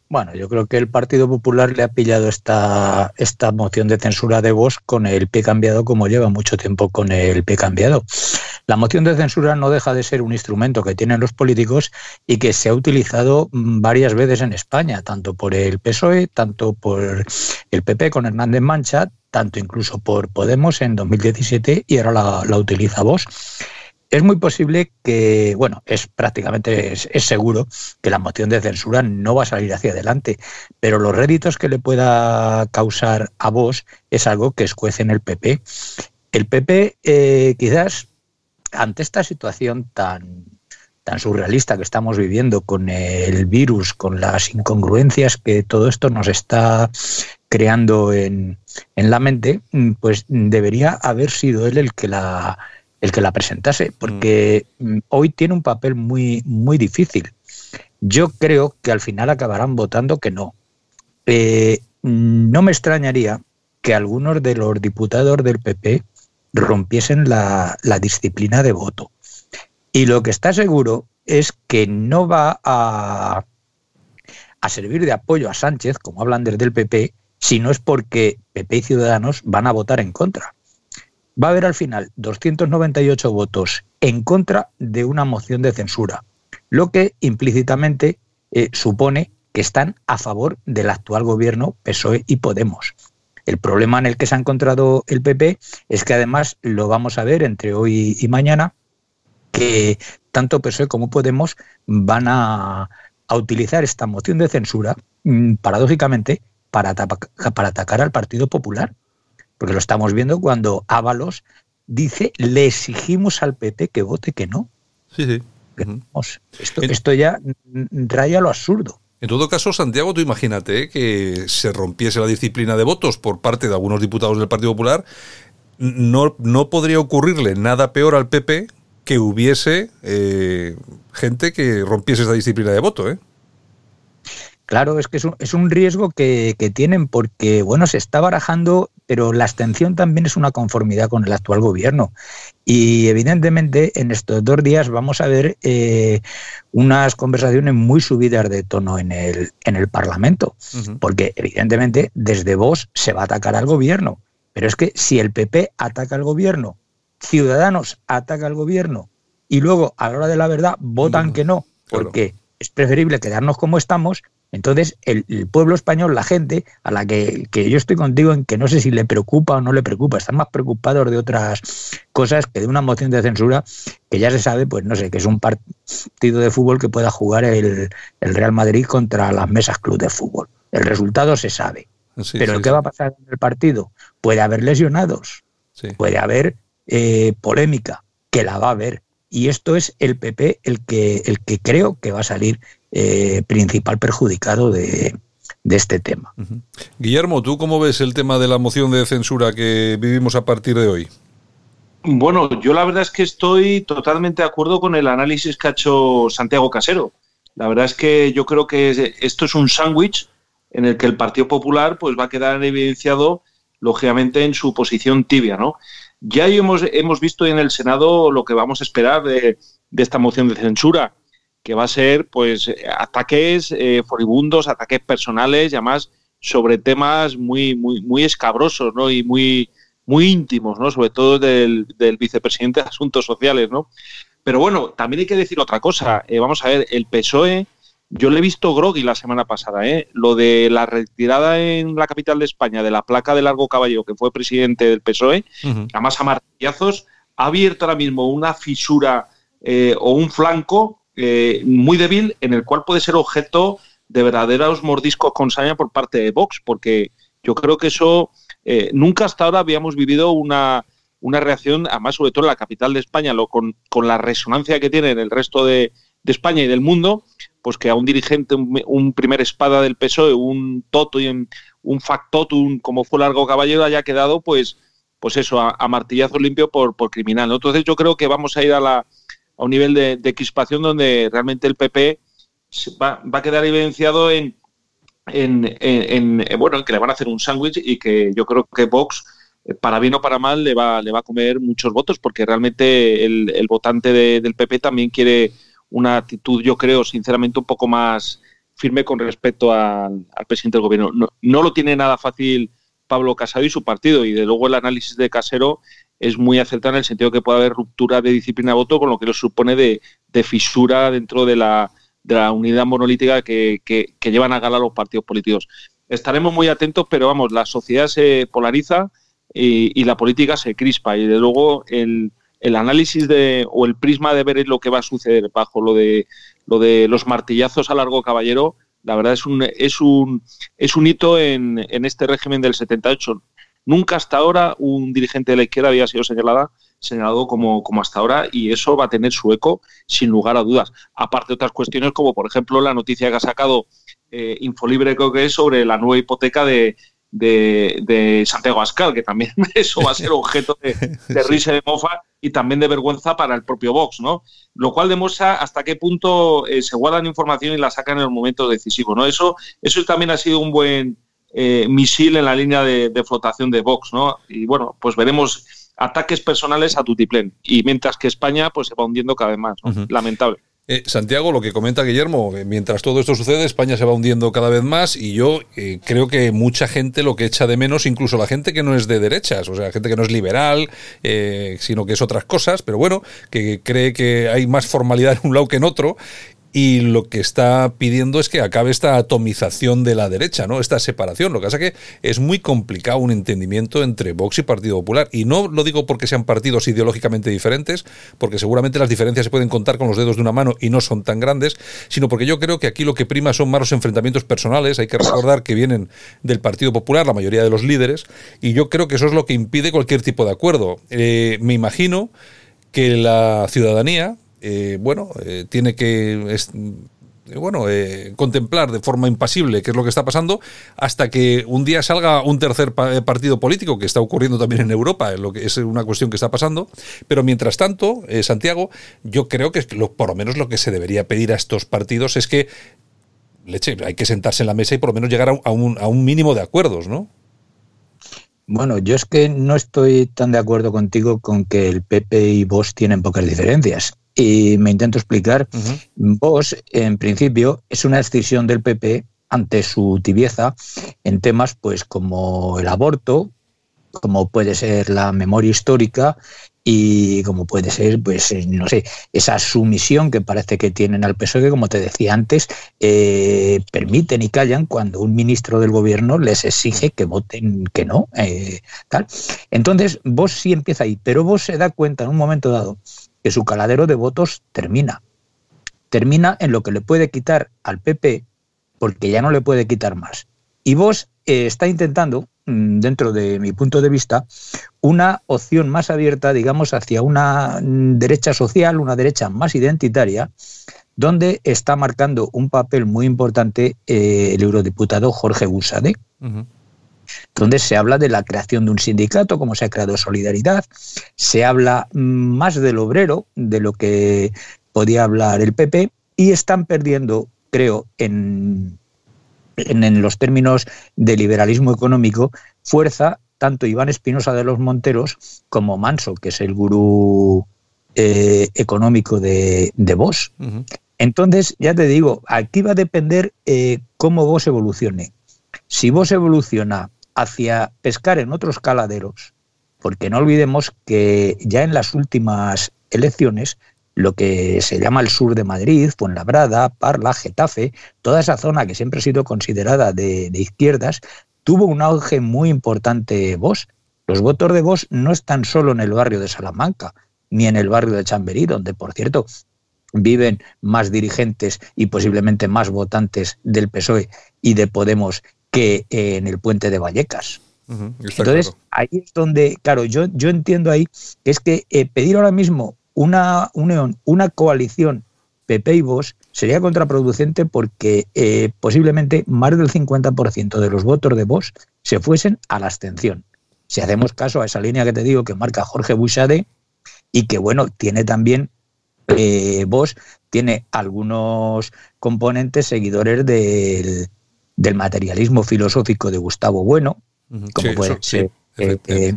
Bueno, yo creo que el Partido Popular le ha pillado esta, esta moción de censura de Vox con el pie cambiado como lleva mucho tiempo con el pie cambiado. La moción de censura no deja de ser un instrumento que tienen los políticos y que se ha utilizado mm, varias veces en España, tanto por el PSOE, tanto por el PP con Hernández Mancha, tanto incluso por Podemos en 2017 y ahora la, utiliza Vox. Es muy posible que, bueno, es prácticamente, es, es seguro que la moción de censura no va a salir hacia adelante, pero los réditos que le pueda causar a vos es algo que escuece en el PP. El PP eh, quizás ante esta situación tan, tan surrealista que estamos viviendo con el virus, con las incongruencias que todo esto nos está creando en, en la mente, mm, pues debería haber sido él el que la, el que la presentase, porque mm, hoy tiene un papel muy, muy difícil. Yo creo que al final acabarán votando que no. Eh, no me extrañaría que algunos de los diputados del PP rompiesen la, la disciplina de voto. Y lo que está seguro es que no va a, servir de apoyo a Sánchez, como hablan desde el PP, si no es porque PP y Ciudadanos van a votar en contra. Va a haber al final 298 votos en contra de una moción de censura, lo que implícitamente eh, supone que están a favor del actual gobierno PSOE y Podemos. El problema en el que se ha encontrado el PP es que además lo vamos a ver entre hoy y mañana, que tanto PSOE como Podemos van a, a utilizar esta moción de censura, mm, paradójicamente, para, atacar al Partido Popular. Porque lo estamos viendo cuando Ábalos dice, le exigimos al PP que vote que no. Sí, sí. Esto, esto ya raya lo absurdo. En todo caso, Santiago, tú imagínate que se rompiese la disciplina de votos por parte de algunos diputados del Partido Popular. No, no podría ocurrirle nada peor al PP que hubiese eh, gente que rompiese esa disciplina de voto, ¿eh? Claro, es que es un, es un riesgo que, que tienen porque, bueno, se está barajando, pero la abstención también es una conformidad con el actual gobierno. Y evidentemente en estos dos días vamos a ver eh, unas conversaciones muy subidas de tono en el, en el Parlamento, porque evidentemente desde vos se va a atacar al gobierno. Pero es que si el PP ataca al gobierno, Ciudadanos ataca al gobierno y luego a la hora de la verdad votan que no, porque es preferible quedarnos como estamos, entonces el, el pueblo español, la gente a la que, que yo estoy contigo en que no sé si le preocupa o no le preocupa, están más preocupados de otras cosas que de una moción de censura que ya se sabe, pues no sé, que es un partido de fútbol que pueda jugar el, el Real Madrid contra las mesas club de fútbol. El resultado se sabe. Sí, Pero sí, ¿qué sí. va a pasar en el partido? Puede haber lesionados, puede haber eh, polémica, que la va a haber. Y esto es el PP el que, el que creo que va a salir eh, principal perjudicado de, de este tema. Guillermo, ¿tú cómo ves el tema de la moción de censura que vivimos a partir de hoy? Bueno, yo la verdad es que estoy totalmente de acuerdo con el análisis que ha hecho Santiago Casero. La verdad es que yo creo que esto es un sándwich en el que el Partido Popular pues va a quedar evidenciado lógicamente en su posición tibia, ¿no? Ya hemos, hemos visto en el Senado lo que vamos a esperar de, de esta moción de censura, que va a ser pues ataques eh, furibundos, ataques personales y además sobre temas muy, muy, muy escabrosos, ¿no? Y muy, muy íntimos, ¿no? Sobre todo del, del vicepresidente de Asuntos Sociales, ¿no? Pero bueno, también hay que decir otra cosa. Eh, vamos a ver, el PSOE, yo le he visto groggy la semana pasada, ¿eh? Lo de la retirada en la capital de España de la placa de Largo Caballo, que fue presidente del PSOE, además a martillazos, ha abierto ahora mismo una fisura eh, o un flanco eh, muy débil en el cual puede ser objeto de verdaderos mordiscos con saña por parte de Vox, porque yo creo que eso eh, nunca hasta ahora habíamos vivido una, una reacción, además sobre todo en la capital de España, lo, con, con la resonancia que tiene en el resto de, de España y del mundo, pues que a un dirigente, un, primer espada del PSOE, un toto y un, factotum como fue Largo Caballero haya quedado pues pues eso, a, martillazo limpio por, por criminal. Entonces yo creo que vamos a ir a, la, a un nivel de, de donde realmente el PP va, va a quedar evidenciado en, en, en, bueno, en que le van a hacer un sándwich y que yo creo que Vox, eh, para bien o para mal, le va, le va a comer muchos votos, porque realmente el, el votante del PP también quiere una actitud, yo creo, sinceramente, un poco más firme con respecto al, presidente del gobierno. No, no, lo tiene nada fácil Pablo Casado y su partido, y de luego el análisis de Casero es muy acertado en el sentido que puede haber ruptura de disciplina de voto, con lo que lo supone de, fisura dentro de la, de la unidad monolítica que, que, llevan a gala los partidos políticos. Estaremos muy atentos, pero vamos, la sociedad se polariza y, y la política se crispa, y de luego el el análisis de, o el prisma de ver lo que va a suceder bajo lo de, lo de los martillazos a largo caballero, la verdad es un, es un, es un hito en, en este régimen del 78. Nunca hasta ahora un dirigente de la izquierda había sido señalada, señalado como, como hasta ahora y eso va a tener su eco sin lugar a dudas. Aparte de otras cuestiones como por ejemplo la noticia que ha sacado eh, Infolibre creo que es sobre la nueva hipoteca de, de, Santiago Ascal, que también eso va a ser objeto de, risa y de mofa y también de vergüenza para el propio Vox, ¿no? Lo cual demuestra hasta qué punto eh, se guardan información y la sacan en los momentos decisivos, ¿no? Eso, eso también ha sido un buen eh, misil en la línea de, flotación de Vox, ¿no? Y bueno, pues veremos ataques personales a tutiplén. Y mientras que España pues se va hundiendo cada vez más, Lamentable. Eh, Santiago, lo que comenta Guillermo, mientras todo esto sucede, España se va hundiendo cada vez más y yo eh, creo que mucha gente lo que echa de menos, incluso la gente que no es de derechas, o sea, gente que no es liberal, eh, sino que es otras cosas, pero bueno, que cree que hay más formalidad en un lado que en otro y lo que está pidiendo es que acabe esta atomización de la derecha, ¿no? Esta separación. Lo que pasa es que es muy complicado un entendimiento entre Vox y Partido Popular. Y no lo digo porque sean partidos ideológicamente diferentes, porque seguramente las diferencias se pueden contar con los dedos de una mano y no son tan grandes, sino porque yo creo que aquí lo que prima son más los enfrentamientos personales. Hay que recordar que vienen del Partido Popular, la mayoría de los líderes, y yo creo que eso es lo que impide cualquier tipo de acuerdo. Eh, me imagino que la ciudadanía, eh, bueno, eh, tiene que eh, bueno, contemplar de forma impasible qué es lo que está pasando hasta que un día salga un tercer partido político que está ocurriendo también en Europa, lo que es una cuestión que está pasando. Pero mientras tanto, Santiago, yo creo que por lo menos lo que se debería pedir a estos partidos es que leche, hay que sentarse en la mesa y por lo menos llegar a un, a un mínimo de acuerdos, ¿no? Bueno, yo es que no estoy tan de acuerdo contigo con que el PP y vos tienen pocas diferencias. Y me intento explicar. Vos, en principio, es una decisión del PP ante su tibieza en temas pues como el aborto, como puede ser la memoria histórica y como puede ser, pues, eh, no sé, esa sumisión que parece que tienen al PSOE, que como te decía antes, eh, permiten y callan cuando un ministro del gobierno les exige que voten que no, eh, tal. Entonces, vos sí empieza ahí, pero vos se da cuenta en un momento dado que su caladero de votos termina. Termina en lo que le puede quitar al PP, porque ya no le puede quitar más. Y vos eh, está intentando, mm, dentro de mi punto de vista, una opción más abierta, digamos, hacia una mm, derecha social, una derecha más identitaria, donde está marcando un papel muy importante eh, el eurodiputado Jorge Busade donde se habla de la creación de un sindicato, como se ha creado Solidaridad, se habla más del obrero, de lo que podía hablar el PP, y están perdiendo, creo, en, en, los términos de liberalismo económico, fuerza tanto Iván Espinosa de los Monteros como Manso, que es el gurú eh, económico de, de Vos. Entonces, ya te digo, aquí va a depender eh, cómo vos evolucione. Si vos evoluciona hacia pescar en otros caladeros, porque no olvidemos que ya en las últimas elecciones lo que se llama el sur de Madrid, Fuenlabrada, Parla, Getafe, toda esa zona que siempre ha sido considerada de, izquierdas, tuvo un auge muy importante Vox. Los votos de Vox no están solo en el barrio de Salamanca, ni en el barrio de Chamberí, donde, por cierto, viven más dirigentes y posiblemente más votantes del PSOE y de Podemos que en el puente de Vallecas. Entonces, ahí es donde, claro, yo, yo entiendo ahí que es que eh, pedir ahora mismo una unión, una coalición PP y Vox sería contraproducente porque eh, posiblemente más del 50% de los votos de Vox se fuesen a la abstención. Si hacemos caso a esa línea que te digo que marca Jorge Bouchade y que, bueno, tiene también eh, Vox, tiene algunos componentes seguidores del, materialismo filosófico de Gustavo Bueno, como puede ser eh, eh,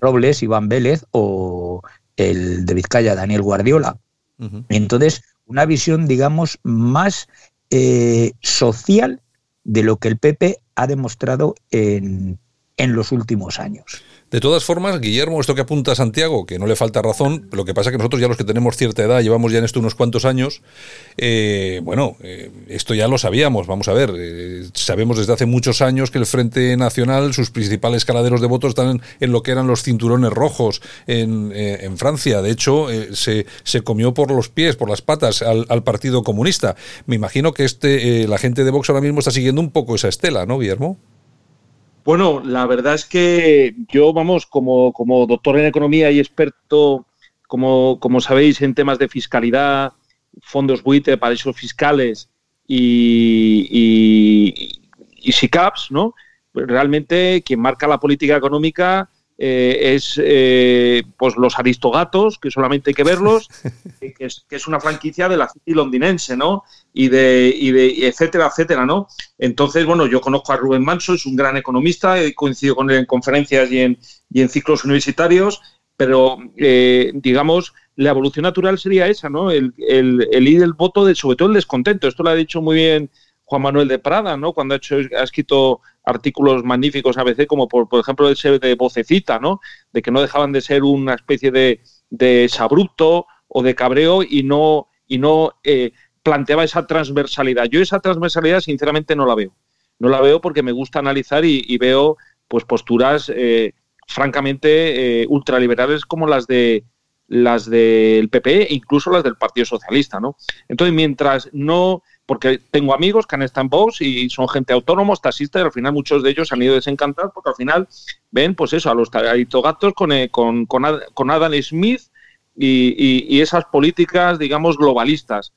Robles, Iván Vélez o el de Vizcaya, Daniel Guardiola. Entonces, una visión, digamos, más eh, social de lo que el PP ha demostrado en, en los últimos años. De todas formas, Guillermo, esto que apunta Santiago, que no le falta razón, lo que pasa es que nosotros ya los que tenemos cierta edad, llevamos ya en esto unos cuantos años, eh, bueno, eh, esto ya lo sabíamos, vamos a ver, eh, sabemos desde hace muchos años que el Frente Nacional, sus principales caladeros de votos están en, lo que eran los cinturones rojos en, en Francia, de hecho, se, se, comió por los pies, por las patas al, al Partido Comunista. Me imagino que este, la gente de Vox ahora mismo está siguiendo un poco esa estela, ¿no, Guillermo? Bueno, la verdad es que yo, vamos, como, como doctor en economía y experto, como, como sabéis, en temas de fiscalidad, fondos buitre, paraísos fiscales y, y, y SICAPs, ¿no? Realmente quien marca la política económica eh, es eh, pues los aristogatos, que solamente hay que verlos, que, es, que, es, una franquicia de la City londinense, ¿no? Y de, y de etcétera, etcétera, ¿no? Entonces, bueno, yo conozco a Rubén Manso, es un gran economista, he coincidido con él en conferencias y en, y en ciclos universitarios, pero eh, digamos, la evolución natural sería esa, ¿no? El, el, el ir del voto, de, sobre todo el descontento. Esto lo ha dicho muy bien Juan Manuel de Prada, ¿no? Cuando ha, hecho, ha escrito artículos magníficos a veces, como por, por ejemplo ese de vocecita, ¿no? De que no dejaban de ser una especie de, de sabrupto o de cabreo y no, y no eh, planteaba esa transversalidad. Yo esa transversalidad sinceramente no la veo. No la veo porque me gusta analizar y, veo pues posturas eh, francamente eh, ultraliberales como las de las del PP e incluso las del Partido Socialista, ¿no? Entonces, mientras no porque tengo amigos que han estado en Vox y son gente autónomos, taxistas, y al final muchos de ellos han ido desencantados porque al final ven, pues eso, a los gatos con, eh, con, con, Adam Smith y, esas políticas, digamos, globalistas.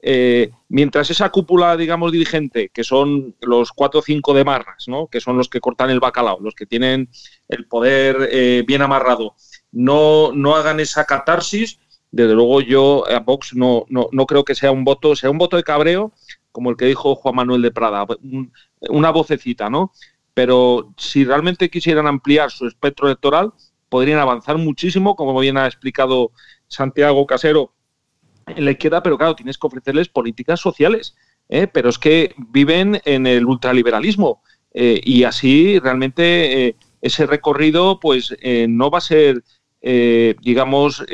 Eh, mientras esa cúpula, digamos, dirigente, que son los cuatro o cinco de marras, ¿no? que son los que cortan el bacalao, los que tienen el poder eh, bien amarrado, no, no hagan esa catarsis, desde luego yo a Vox no, no, no, creo que sea un voto, sea un voto de cabreo, como el que dijo Juan Manuel de Prada, una vocecita, ¿no? Pero si realmente quisieran ampliar su espectro electoral, podrían avanzar muchísimo, como bien ha explicado Santiago Casero en la izquierda, pero claro, tienes que ofrecerles políticas sociales, ¿eh? pero es que viven en el ultraliberalismo eh, y así realmente eh, ese recorrido pues no va a ser, digamos,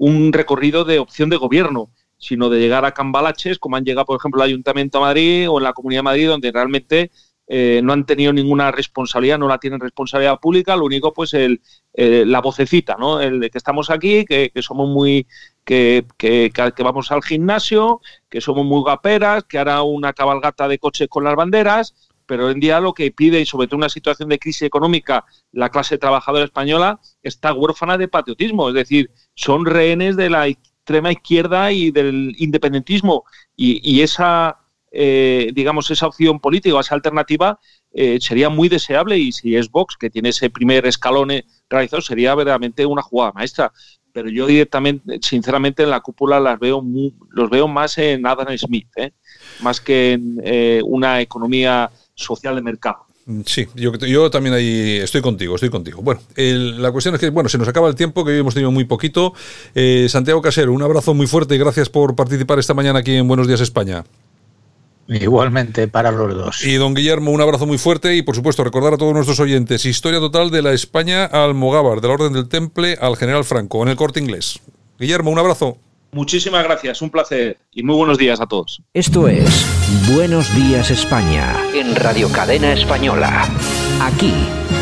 un recorrido de opción de gobierno, sino de llegar a cambalaches, como han llegado, por ejemplo, al Ayuntamiento de Madrid o en la Comunidad de Madrid, donde realmente eh, no han tenido ninguna responsabilidad, no la tienen responsabilidad pública, lo único, pues, el, la vocecita, ¿no? El de que estamos aquí, que, somos muy. Que, que, que, vamos al gimnasio, que somos muy gaperas, que hará una cabalgata de coches con las banderas, pero hoy en día lo que pide, y sobre todo en una situación de crisis económica, la clase trabajadora española está huérfana de patriotismo, es decir, son rehenes de la extrema izquierda y del independentismo, y, esa, eh, digamos, esa opción política, esa alternativa, eh, sería muy deseable, y si es Vox, que tiene ese primer escalón realizado, sería verdaderamente una jugada maestra pero yo directamente, sinceramente, en la cúpula las veo los veo más en Adam Smith, ¿eh? más que en una economía social de mercado. Sí, yo, yo, también ahí estoy contigo, estoy contigo. Bueno, la cuestión es que, bueno, se nos acaba el tiempo, que hoy hemos tenido muy poquito. Eh, Santiago Casero, un abrazo muy fuerte y gracias por participar esta mañana aquí en Buenos Días España. Igualmente para los dos. Y don Guillermo, un abrazo muy fuerte y por supuesto recordar a todos nuestros oyentes, historia total de la España al Mogávar, de la Orden del Temple al General Franco, en el corte inglés. Guillermo, un abrazo. Muchísimas gracias, un placer y muy buenos días a todos. Esto es Buenos Días España en Radio Cadena Española. Aquí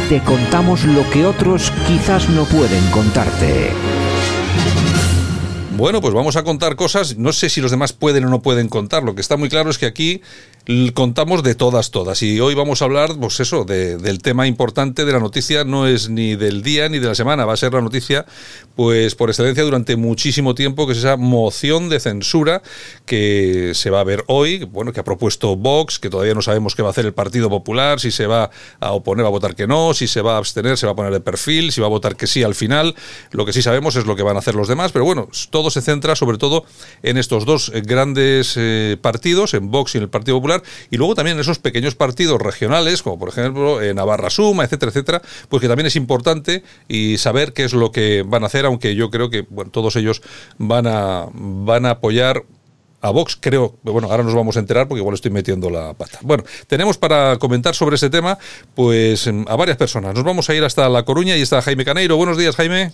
te contamos lo que otros quizás no pueden contarte. Bueno, pues vamos a contar cosas. No sé si los demás pueden o no pueden contar. Lo que está muy claro es que aquí contamos de todas, todas. Y hoy vamos a hablar, pues eso, de- del tema importante de la noticia. No es ni del día ni de la semana. Va a ser la noticia, pues por excelencia durante muchísimo tiempo, que es esa moción de censura que se va a ver hoy. Bueno, que ha propuesto Vox, que todavía no sabemos qué va a hacer el Partido Popular, si se va a oponer, va a votar que no, si se va a abstener, se va a poner de perfil, si va a votar que sí al final. Lo que sí sabemos es lo que van a hacer los demás, pero bueno, todo se centra sobre todo en estos dos grandes eh, partidos, en Vox y en el Partido Popular, y luego también en esos pequeños partidos regionales, como por ejemplo en Navarra Suma, etcétera, etcétera, pues que también es importante y saber qué es lo que van a hacer, aunque yo creo que bueno, todos ellos van a, van a apoyar a Vox, creo, bueno, ahora nos vamos a enterar porque igual estoy metiendo la pata. Bueno, tenemos para comentar sobre este tema, pues em, a varias personas. Nos vamos a ir hasta La Coruña y está Jaime Caneiro. Buenos días, Jaime.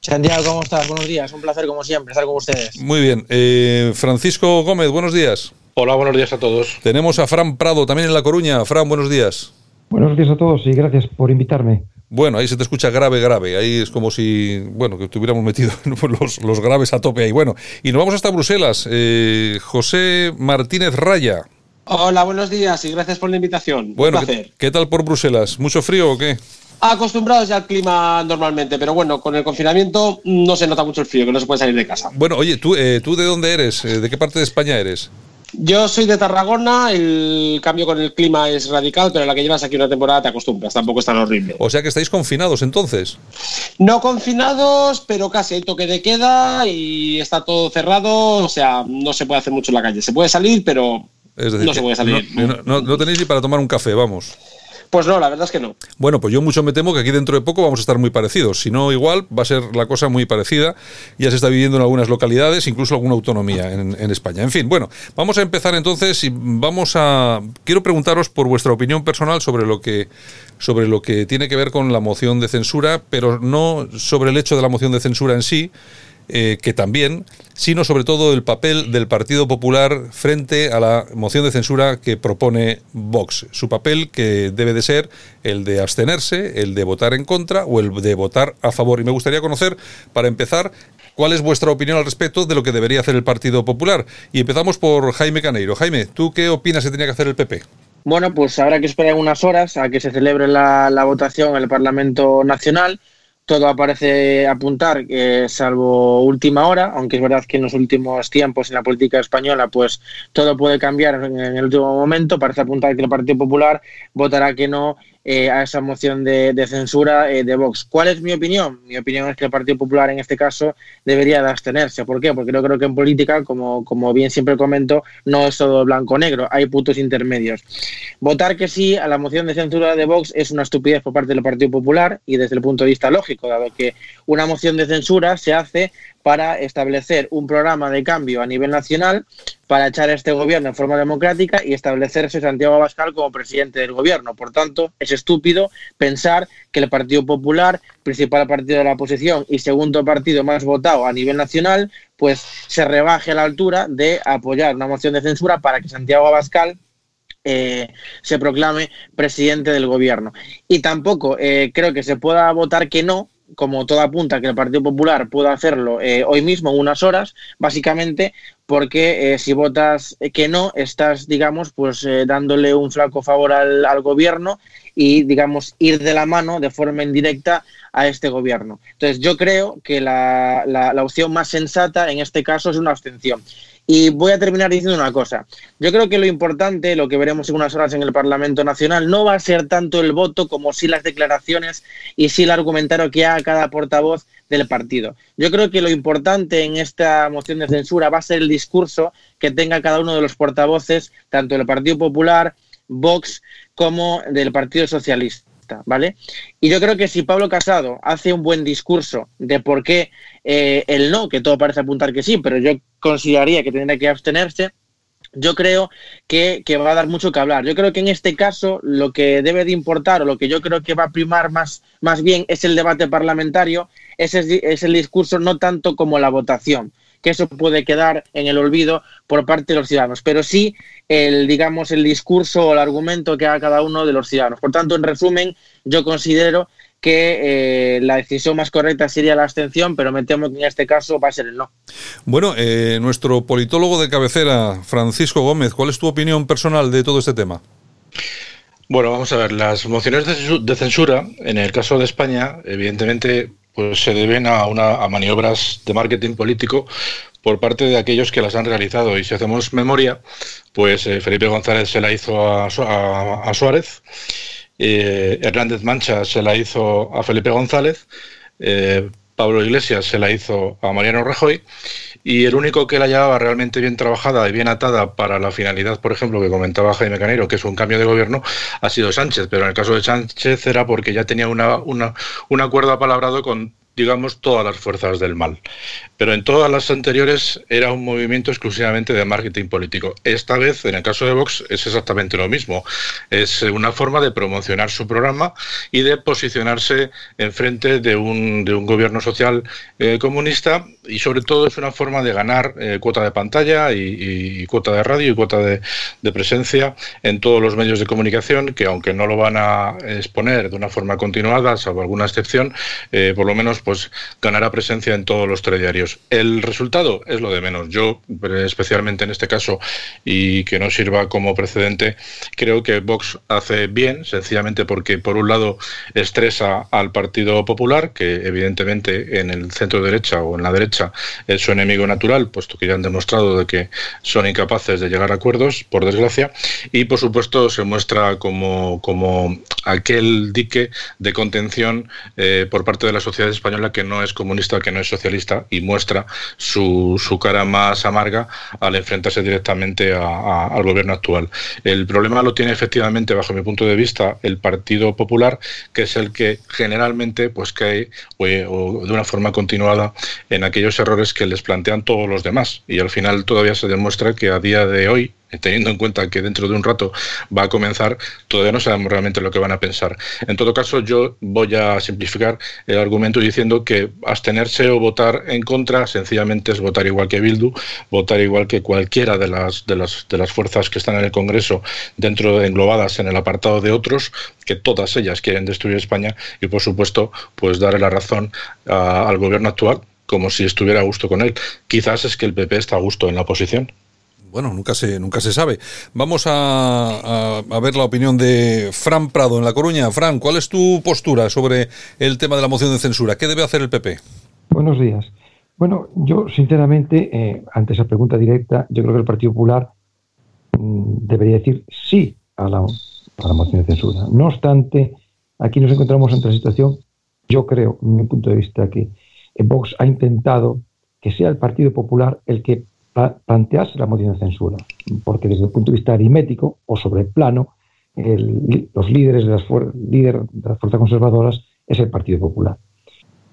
Santiago, ¿cómo estás? Buenos días. Un placer, como siempre, estar con ustedes. Muy bien. Eh, Francisco Gómez, buenos días. Hola, buenos días a todos. Tenemos a Fran Prado también en La Coruña. Fran, buenos días. Buenos días a todos y gracias por invitarme. Bueno, ahí se te escucha grave, grave. Ahí es como si, bueno, que estuviéramos metido los, los graves a tope ahí. Bueno, y nos vamos hasta Bruselas. Eh, José Martínez Raya. Hola, buenos días y gracias por la invitación. Bueno, Un ¿qué, placer. qué tal por Bruselas? ¿Mucho frío o qué? Acostumbrados ya al clima normalmente, pero bueno, con el confinamiento no se nota mucho el frío, que no se puede salir de casa. Bueno, oye, ¿tú, eh, ¿tú de dónde eres? Eh, ¿De qué parte de España eres? Yo soy de Tarragona, el cambio con el clima es radical, pero a la que llevas aquí una temporada te acostumbras, tampoco es tan horrible. O sea que estáis confinados entonces. No confinados, pero casi hay toque de queda y está todo cerrado, o sea, no se puede hacer mucho en la calle. Se puede salir, pero Es decir, no se puede salir. No, no- no- no tenéis ni para tomar un café, vamos. Pues no, la verdad es que no. Bueno, pues yo mucho me temo que aquí dentro de poco vamos a estar muy parecidos. Si no, igual va a ser la cosa muy parecida. Ya se está viviendo en algunas localidades, incluso alguna autonomía en, España. En fin, bueno, vamos a empezar entonces y vamos a. Quiero preguntaros por vuestra opinión personal sobre lo que sobre lo que tiene que ver con la moción de censura, pero no sobre el hecho de la moción de censura en sí, eh, que también, sino sobre todo el papel del Partido Popular frente a la moción de censura que propone Vox. Su papel que debe de ser el de abstenerse, el de votar en contra o el de votar a favor. Y me gustaría conocer, para empezar, cuál es vuestra opinión al respecto de lo que debería hacer el Partido Popular. Y empezamos por Jaime Caneiro. Jaime, ¿tú qué opinas que tenía que hacer el PP? Bueno, pues habrá que esperar unas horas a que se celebre la, la votación en el Parlamento Nacional. Todo parece apuntar, que salvo última hora, aunque es verdad que en los últimos tiempos en la política española, pues todo puede cambiar en el último momento. Parece apuntar que el Partido Popular votará que no eh, a esa moción de, censura eh, de Vox. ¿Cuál es mi opinión? Mi opinión es que el Partido Popular en este caso debería de abstenerse. ¿Por qué? Porque yo creo que en política, como, como bien siempre comento, no es todo blanco-negro, hay puntos intermedios. Votar que sí a la moción de censura de Vox es una estupidez por parte del Partido Popular y desde el punto de vista lógico, dado que una moción de censura se hace para establecer un programa de cambio a nivel nacional para echar a este gobierno en forma democrática y establecerse Santiago Abascal como presidente del gobierno. Por tanto, es estúpido pensar que el Partido Popular, principal partido de la oposición y segundo partido más votado a nivel nacional, pues se rebaje a la altura de apoyar una moción de censura para que Santiago Abascal eh, se proclame presidente del gobierno. Y tampoco eh, creo que se pueda votar que no, como todo apunta que el Partido Popular pueda hacerlo eh, hoy mismo unas horas, básicamente porque eh, si votas que no, estás, digamos, pues eh, dándole un flaco favor al, al gobierno y, digamos, ir de la mano de forma indirecta a este gobierno. Entonces, yo creo que la, la, la opción más sensata en este caso es una abstención. Y voy a terminar diciendo una cosa. Yo creo que lo importante, lo que veremos en unas horas en el Parlamento Nacional, no va a ser tanto el voto como sí las declaraciones y sí el argumentario que haga cada portavoz del partido. Yo creo que lo importante en esta moción de censura va a ser el discurso que tenga cada uno de los portavoces, tanto del Partido Popular, Vox, como del Partido Socialista. ¿Vale? Y yo creo que si Pablo Casado hace un buen discurso de por qué eh, el no, que todo parece apuntar que sí, pero yo consideraría que tendría que abstenerse, yo creo que, que, va a dar mucho que hablar. Yo creo que en este caso lo que debe de importar o lo que yo creo que va a primar más, más bien es el debate parlamentario, ese es, es el discurso no tanto como la votación que eso puede quedar en el olvido por parte de los ciudadanos, pero sí el, digamos, el discurso o el argumento que haga cada uno de los ciudadanos. Por tanto, en resumen, yo considero que eh, la decisión más correcta sería la abstención, pero me temo que en este caso va a ser el no. Bueno, eh, nuestro politólogo de cabecera, Francisco Gómez, ¿cuál es tu opinión personal de todo este tema? Bueno, vamos a ver, las mociones de censura, en el caso de España, evidentemente, pues se deben a, una, a maniobras de marketing político por parte de aquellos que las han realizado. Y si hacemos memoria, pues eh, Felipe González se la hizo a, a, Suárez, eh, Hernández Mancha se la hizo a Felipe González, eh, Pablo Iglesias se la hizo a Mariano Rajoy y el único que la llevaba realmente bien trabajada y bien atada para la finalidad, por ejemplo, que comentaba Jaime Canero, que es un cambio de gobierno, ha sido Sánchez. Pero en el caso de Sánchez era porque ya tenía una, una, un acuerdo apalabrado con digamos, todas las fuerzas del mal. Pero en todas las anteriores era un movimiento exclusivamente de marketing político. Esta vez, en el caso de Vox, es exactamente lo mismo. Es una forma de promocionar su programa y de posicionarse enfrente de un, de un gobierno social eh, comunista y sobre todo es una forma de ganar eh, cuota de pantalla y, cuota de radio y cuota de, presencia en todos los medios de comunicación que aunque no lo van a exponer de una forma continuada, salvo alguna excepción, eh, por lo menos pues ganará presencia en todos los telediarios. El resultado es lo de menos. Yo, especialmente en este caso, y que no sirva como precedente, creo que Vox hace bien, sencillamente porque por un lado estresa al Partido Popular, que evidentemente en el centro derecha o en la derecha es su enemigo natural, puesto que ya han demostrado de que son incapaces de llegar a acuerdos, por desgracia, y por supuesto se muestra como, como aquel dique de contención eh, por parte de la sociedad española que no es comunista, que no es socialista y muestra su, su cara más amarga al enfrentarse directamente al gobierno actual. El problema lo tiene efectivamente, bajo mi punto de vista, el Partido Popular, que es el que generalmente pues cae de una forma continuada en aquellos errores que les plantean todos los demás. Y al final todavía se demuestra que a día de hoy, teniendo en cuenta que dentro de un rato va a comenzar, todavía no sabemos realmente lo que van a pensar. En todo caso, yo voy a simplificar el argumento diciendo que abstenerse o votar en contra sencillamente es votar igual que Bildu, votar igual que cualquiera de las, de las, de las fuerzas que están en el Congreso dentro de, englobadas en el apartado de otros, que todas ellas quieren destruir España y, por supuesto, pues darle la razón al gobierno actual como si estuviera a gusto con él. Quizás es que el PP está a gusto en la oposición bueno, nunca se, nunca se sabe. Vamos a, a, ver la opinión de Fran Prado en La Coruña. Fran, ¿cuál es tu postura sobre el tema de la moción de censura? ¿Qué debe hacer el PP? Buenos días. Bueno, yo sinceramente, eh, ante esa pregunta directa, yo creo que el Partido Popular mm, debería decir sí a la, a la moción de censura. No obstante, aquí nos encontramos ante la situación, yo creo, en mi punto de vista, que Vox ha intentado que sea el Partido Popular el que plantearse la moción de censura, porque desde el punto de vista aritmético o sobre el plano, los líderes de las, líder de las fuerzas conservadoras es el Partido Popular.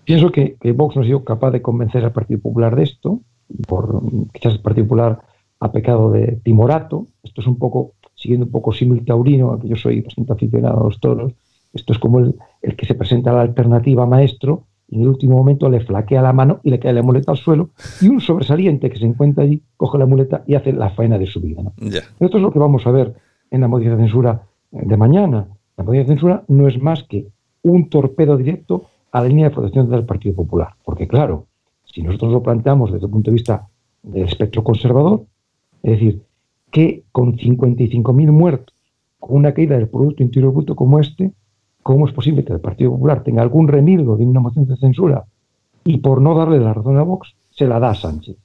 Pienso que, Vox no ha sido capaz de convencer al Partido Popular de esto, por, quizás el Partido Popular ha pecado de timorato, esto es un poco, siguiendo un poco símil taurino, que yo soy bastante aficionado a los toros, esto es como el, el que se presenta a la alternativa maestro en el último momento le flaquea la mano y le cae la muleta al suelo y un sobresaliente que se encuentra allí coge la muleta y hace la faena de su vida. Esto es lo que vamos a ver en la moción de censura de mañana. La moción de censura no es más que un torpedo directo a la línea de protección del Partido Popular. Porque claro, si nosotros lo planteamos desde el punto de vista del espectro conservador, es decir, que con 55.000 muertos, con una caída del Producto Interior Bruto como este, ¿Cómo es posible que el Partido Popular tenga algún remilgo de una moción de censura y por no darle la razón a Vox, se la da a Sánchez?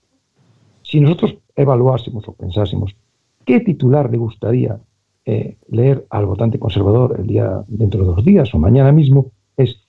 Si nosotros evaluásemos o pensásemos qué titular le gustaría eh, leer al votante conservador el día dentro de dos días o mañana mismo, es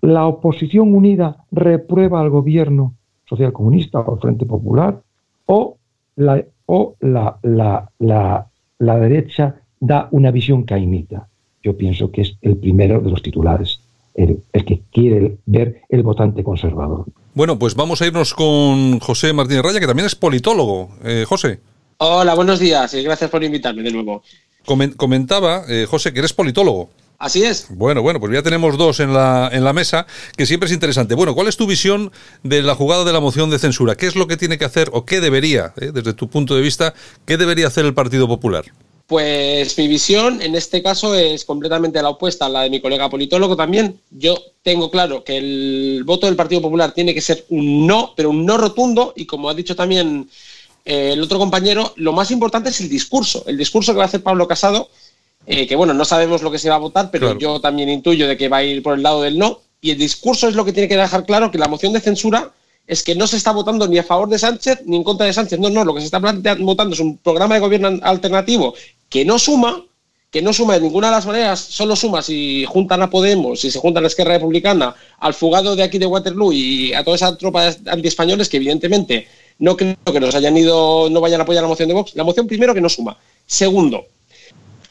la oposición unida reprueba al gobierno social comunista o al Frente Popular o la, o la, la, la derecha da una visión caimita yo pienso que es el primero de los titulares, el, que quiere ver el votante conservador. Bueno, pues vamos a irnos con José Martínez Raya, que también es politólogo. Eh, José. Hola, buenos días y gracias por invitarme de nuevo. Comentaba, eh, José, que eres politólogo. Así es. Bueno, bueno, pues ya tenemos dos en la, en la mesa, que siempre es interesante. Bueno, ¿cuál es tu visión de la jugada de la moción de censura? ¿Qué es lo que tiene que hacer o qué debería, eh, desde tu punto de vista, qué debería hacer el Partido Popular? Pues mi visión en este caso es completamente la opuesta a la de mi colega politólogo también. Yo tengo claro que el voto del Partido Popular tiene que ser un no, pero un no rotundo y como ha dicho también eh, el otro compañero, lo más importante es el discurso. El discurso que va a hacer Pablo Casado, eh, que bueno, no sabemos lo que se va a votar, pero yo también intuyo de que va a ir por el lado del no. Y el discurso es lo que tiene que dejar claro que la moción de censura es que no se está votando ni a favor de Sánchez ni en contra de Sánchez. No, no, lo que se está votando es un programa de gobierno alternativo que no suma, que no suma de ninguna de las maneras, solo suma si juntan a Podemos, si se juntan a Esquerra Republicana, al fugado de aquí de Waterloo y a toda esa tropa de antiespañoles que evidentemente no creo que nos hayan ido, no vayan a apoyar la moción de Vox. La moción primero que no suma. Segundo,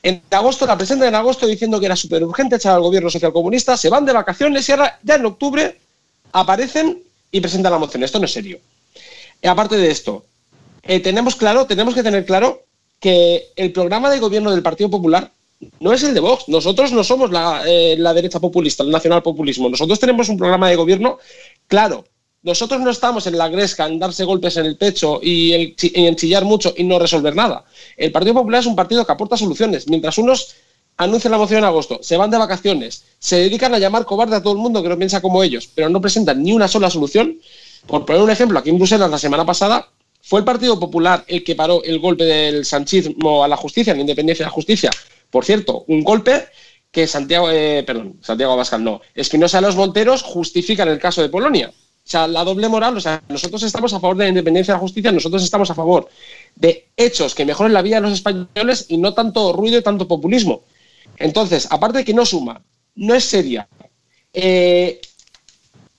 en agosto la presentan en agosto diciendo que era súper urgente echar al gobierno socialcomunista, se van de vacaciones y ahora ya en octubre aparecen y presentan la moción. Esto no es serio. Y aparte de esto, eh, tenemos claro, tenemos que tener claro que el programa de gobierno del Partido Popular no es el de Vox. Nosotros no somos la, eh, la derecha populista, el nacional populismo. Nosotros tenemos un programa de gobierno claro. Nosotros no estamos en la gresca, en darse golpes en el pecho y, y en chillar mucho y no resolver nada. El Partido Popular es un partido que aporta soluciones. Mientras unos anuncian la moción en agosto, se van de vacaciones, se dedican a llamar cobarde a todo el mundo que no piensa como ellos, pero no presentan ni una sola solución. Por poner un ejemplo, aquí en Bruselas la semana pasada fue el Partido Popular el que paró el golpe del sanchismo a la justicia, a la independencia de la justicia. Por cierto, un golpe que Santiago, eh, perdón, Santiago Abascal no, Espinosa de los Monteros justifica en el caso de Polonia. O sea, la doble moral, o sea, nosotros estamos a favor de la independencia de la justicia, nosotros estamos a favor de hechos que mejoren la vida de los españoles y no tanto ruido y tanto populismo. Entonces, aparte de que no suma, no es seria. Eh,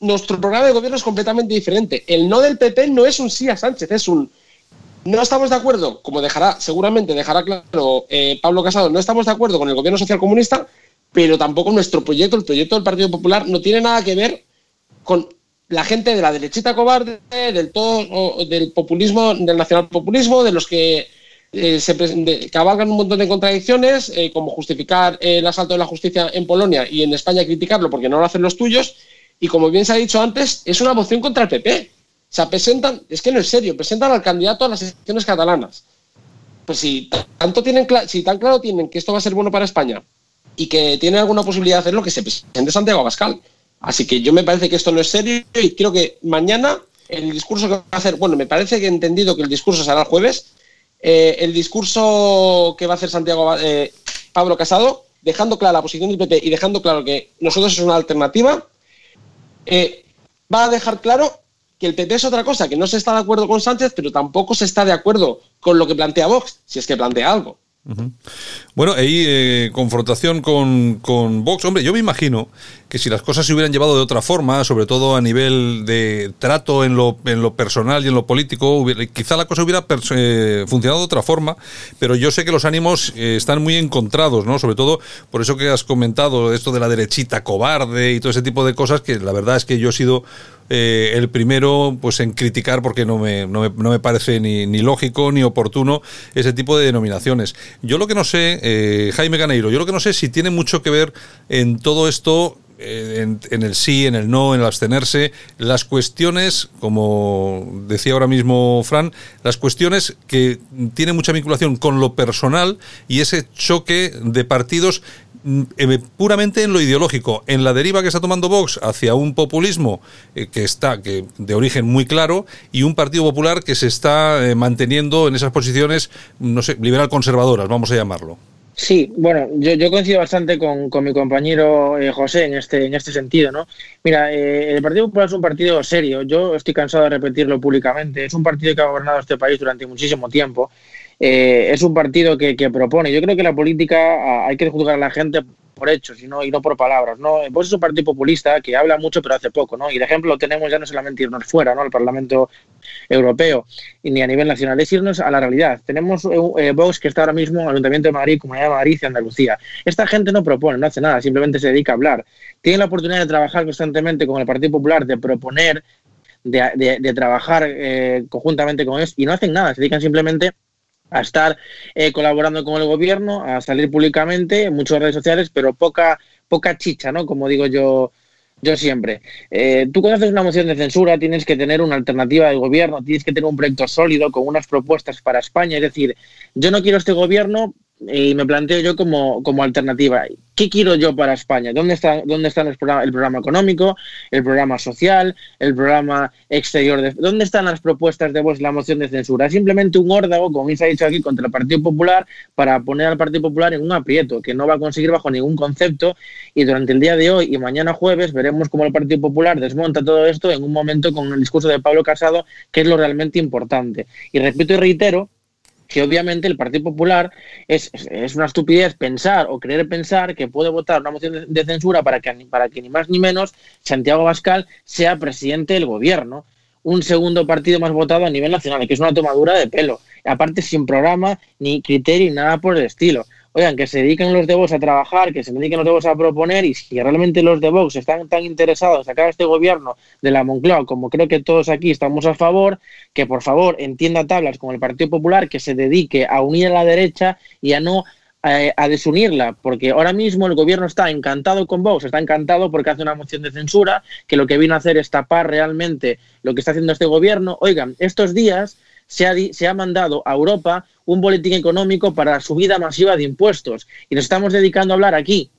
nuestro programa de gobierno es completamente diferente. El no del PP no es un sí a Sánchez, es un no estamos de acuerdo, como dejará, seguramente dejará claro eh, Pablo Casado, no estamos de acuerdo con el gobierno social comunista, pero tampoco nuestro proyecto, el proyecto del Partido Popular, no tiene nada que ver con la gente de la derechita cobarde, del todo, del populismo, del nacionalpopulismo, de los que eh, se cabalgan un montón de contradicciones, eh, como justificar el asalto de la justicia en Polonia y en España criticarlo porque no lo hacen los tuyos. Y como bien se ha dicho antes, es una moción contra el PP. O sea, presentan, es que no es serio, presentan al candidato a las elecciones catalanas. Pues si tanto tienen, si tan claro tienen que esto va a ser bueno para España y que tienen alguna posibilidad de hacerlo, que se presente Santiago Abascal. Así que yo me parece que esto no es serio y creo que mañana el discurso que va a hacer, bueno, me parece que he entendido que el discurso será el jueves, eh, el discurso que va a hacer Santiago eh, Pablo Casado, dejando clara la posición del PP y dejando claro que nosotros es una alternativa, eh, va a dejar claro que el PP es otra cosa, que no se está de acuerdo con Sánchez, pero tampoco se está de acuerdo con lo que plantea Vox, si es que plantea algo. Bueno, ahí eh, confrontación con, con, Vox. Hombre, yo me imagino que si las cosas se hubieran llevado de otra forma, sobre todo a nivel de trato en lo, en lo personal y en lo político, quizá la cosa hubiera eh, funcionado de otra forma, pero yo sé que los ánimos eh, están muy encontrados, ¿no? Sobre todo por eso que has comentado, esto de la derechita cobarde y todo ese tipo de cosas, que la verdad es que yo he sido eh, el primero pues en criticar porque no me, no me, no me parece ni, ni, lógico ni oportuno ese tipo de denominaciones. Yo lo que no sé, eh, Jaime Ganeiro, yo lo que no sé si tiene mucho que ver en todo esto eh, en, en, el sí, en el no, en el abstenerse, las cuestiones, como decía ahora mismo Fran, las cuestiones que tienen mucha vinculación con lo personal y ese choque de partidos puramente en lo ideológico, en la deriva que está tomando Vox hacia un populismo eh, que está que de origen muy claro y un Partido Popular que se está eh, manteniendo en esas posiciones, no sé, liberal conservadoras, vamos a llamarlo. Sí, bueno, yo, yo coincido bastante con, con mi compañero José en este, en este sentido, ¿no? Mira, el Partido Popular es un partido serio, yo estoy cansado de repetirlo públicamente, es un partido que ha gobernado este país durante muchísimo tiempo eh, es un partido que, propone. Yo creo que la política hay que juzgar a la gente por hechos y no, y no por palabras. ¿no? Es un partido populista que habla mucho pero hace poco. ¿no? Y de ejemplo lo tenemos ya no solamente irnos fuera, ¿no? al Parlamento Europeo, ni a nivel nacional, es irnos a la realidad. Tenemos eh, eh, Vox que está ahora mismo en el Ayuntamiento de Madrid, Comunidad de Madrid y Andalucía. Esta gente no propone, no hace nada, simplemente se dedica a hablar. Tiene la oportunidad de trabajar constantemente con el Partido Popular, de proponer, de, trabajar conjuntamente con ellos y no hacen nada, se dedican simplemente a estar eh, colaborando con el gobierno, a salir públicamente en muchas redes sociales, pero poca, poca chicha, ¿no? Como digo yo, yo siempre. Eh, tú cuando haces una moción de censura tienes que tener una alternativa del gobierno, tienes que tener un proyecto sólido con unas propuestas para España. Es decir, yo no quiero este gobierno y me planteo yo como, como alternativa. ¿Qué quiero yo para España? ¿Dónde está, dónde están el programa económico, el programa social, el programa exterior? De, ¿Dónde están las propuestas de vos, la moción de censura? Es simplemente un órdago, como se ha dicho aquí, contra el Partido Popular para poner al Partido Popular en un aprieto que no va a conseguir bajo ningún concepto y durante el día de hoy y mañana jueves veremos cómo el Partido Popular desmonta todo esto en un momento con el discurso de Pablo Casado, que es lo realmente importante. Y repito y reitero que obviamente el Partido Popular es, es, una estupidez pensar o querer pensar que puede votar una moción de, censura para que, para que ni más ni menos Santiago Bascal sea presidente del gobierno. Un segundo partido más votado a nivel nacional, que es una tomadura de pelo. Aparte, sin programa, ni criterio, ni nada por el estilo oigan, que se dediquen los de Vox a trabajar, que se dediquen los de Vox a proponer y si realmente los de Vox están tan interesados en sacar a este gobierno de la Moncloa como creo que todos aquí estamos a favor, que por favor entienda tablas con el Partido Popular, que se dedique a unir a la derecha y a no eh, a desunirla, porque ahora mismo el gobierno está encantado con Vox, está encantado porque hace una moción de censura, que lo que vino a hacer es tapar realmente lo que está haciendo este gobierno. Oigan, estos días se ha, se ha mandado a Europa un boletín económico para la subida masiva de impuestos. Y nos estamos dedicando a hablar aquí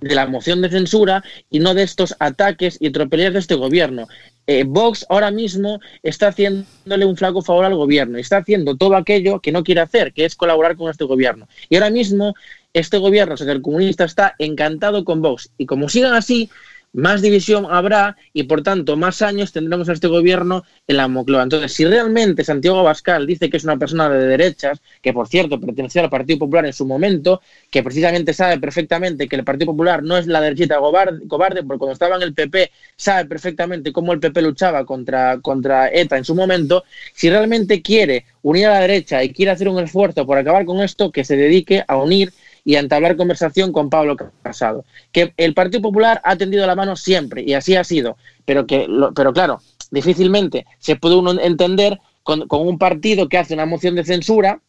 de la moción de censura y no de estos ataques y tropelías de este gobierno. Eh, Vox ahora mismo está haciéndole un flaco favor al gobierno y está haciendo todo aquello que no quiere hacer, que es colaborar con este gobierno. Y ahora mismo este gobierno, el comunista, está encantado con Vox. Y como sigan así, más división habrá y por tanto más años tendremos a este gobierno en la Moncloa. Entonces, si realmente Santiago Abascal dice que es una persona de derechas, que por cierto pertenecía al Partido Popular en su momento, que precisamente sabe perfectamente que el Partido Popular no es la derechita cobarde, porque cuando estaba en el PP sabe perfectamente cómo el PP luchaba contra, contra ETA en su momento, si realmente quiere unir a la derecha y quiere hacer un esfuerzo por acabar con esto, que se dedique a unir y a entablar conversación con Pablo Casado. Que el Partido Popular ha tendido la mano siempre y así ha sido, pero, que, pero claro, difícilmente se puede uno entender con, un partido que hace una moción de censura,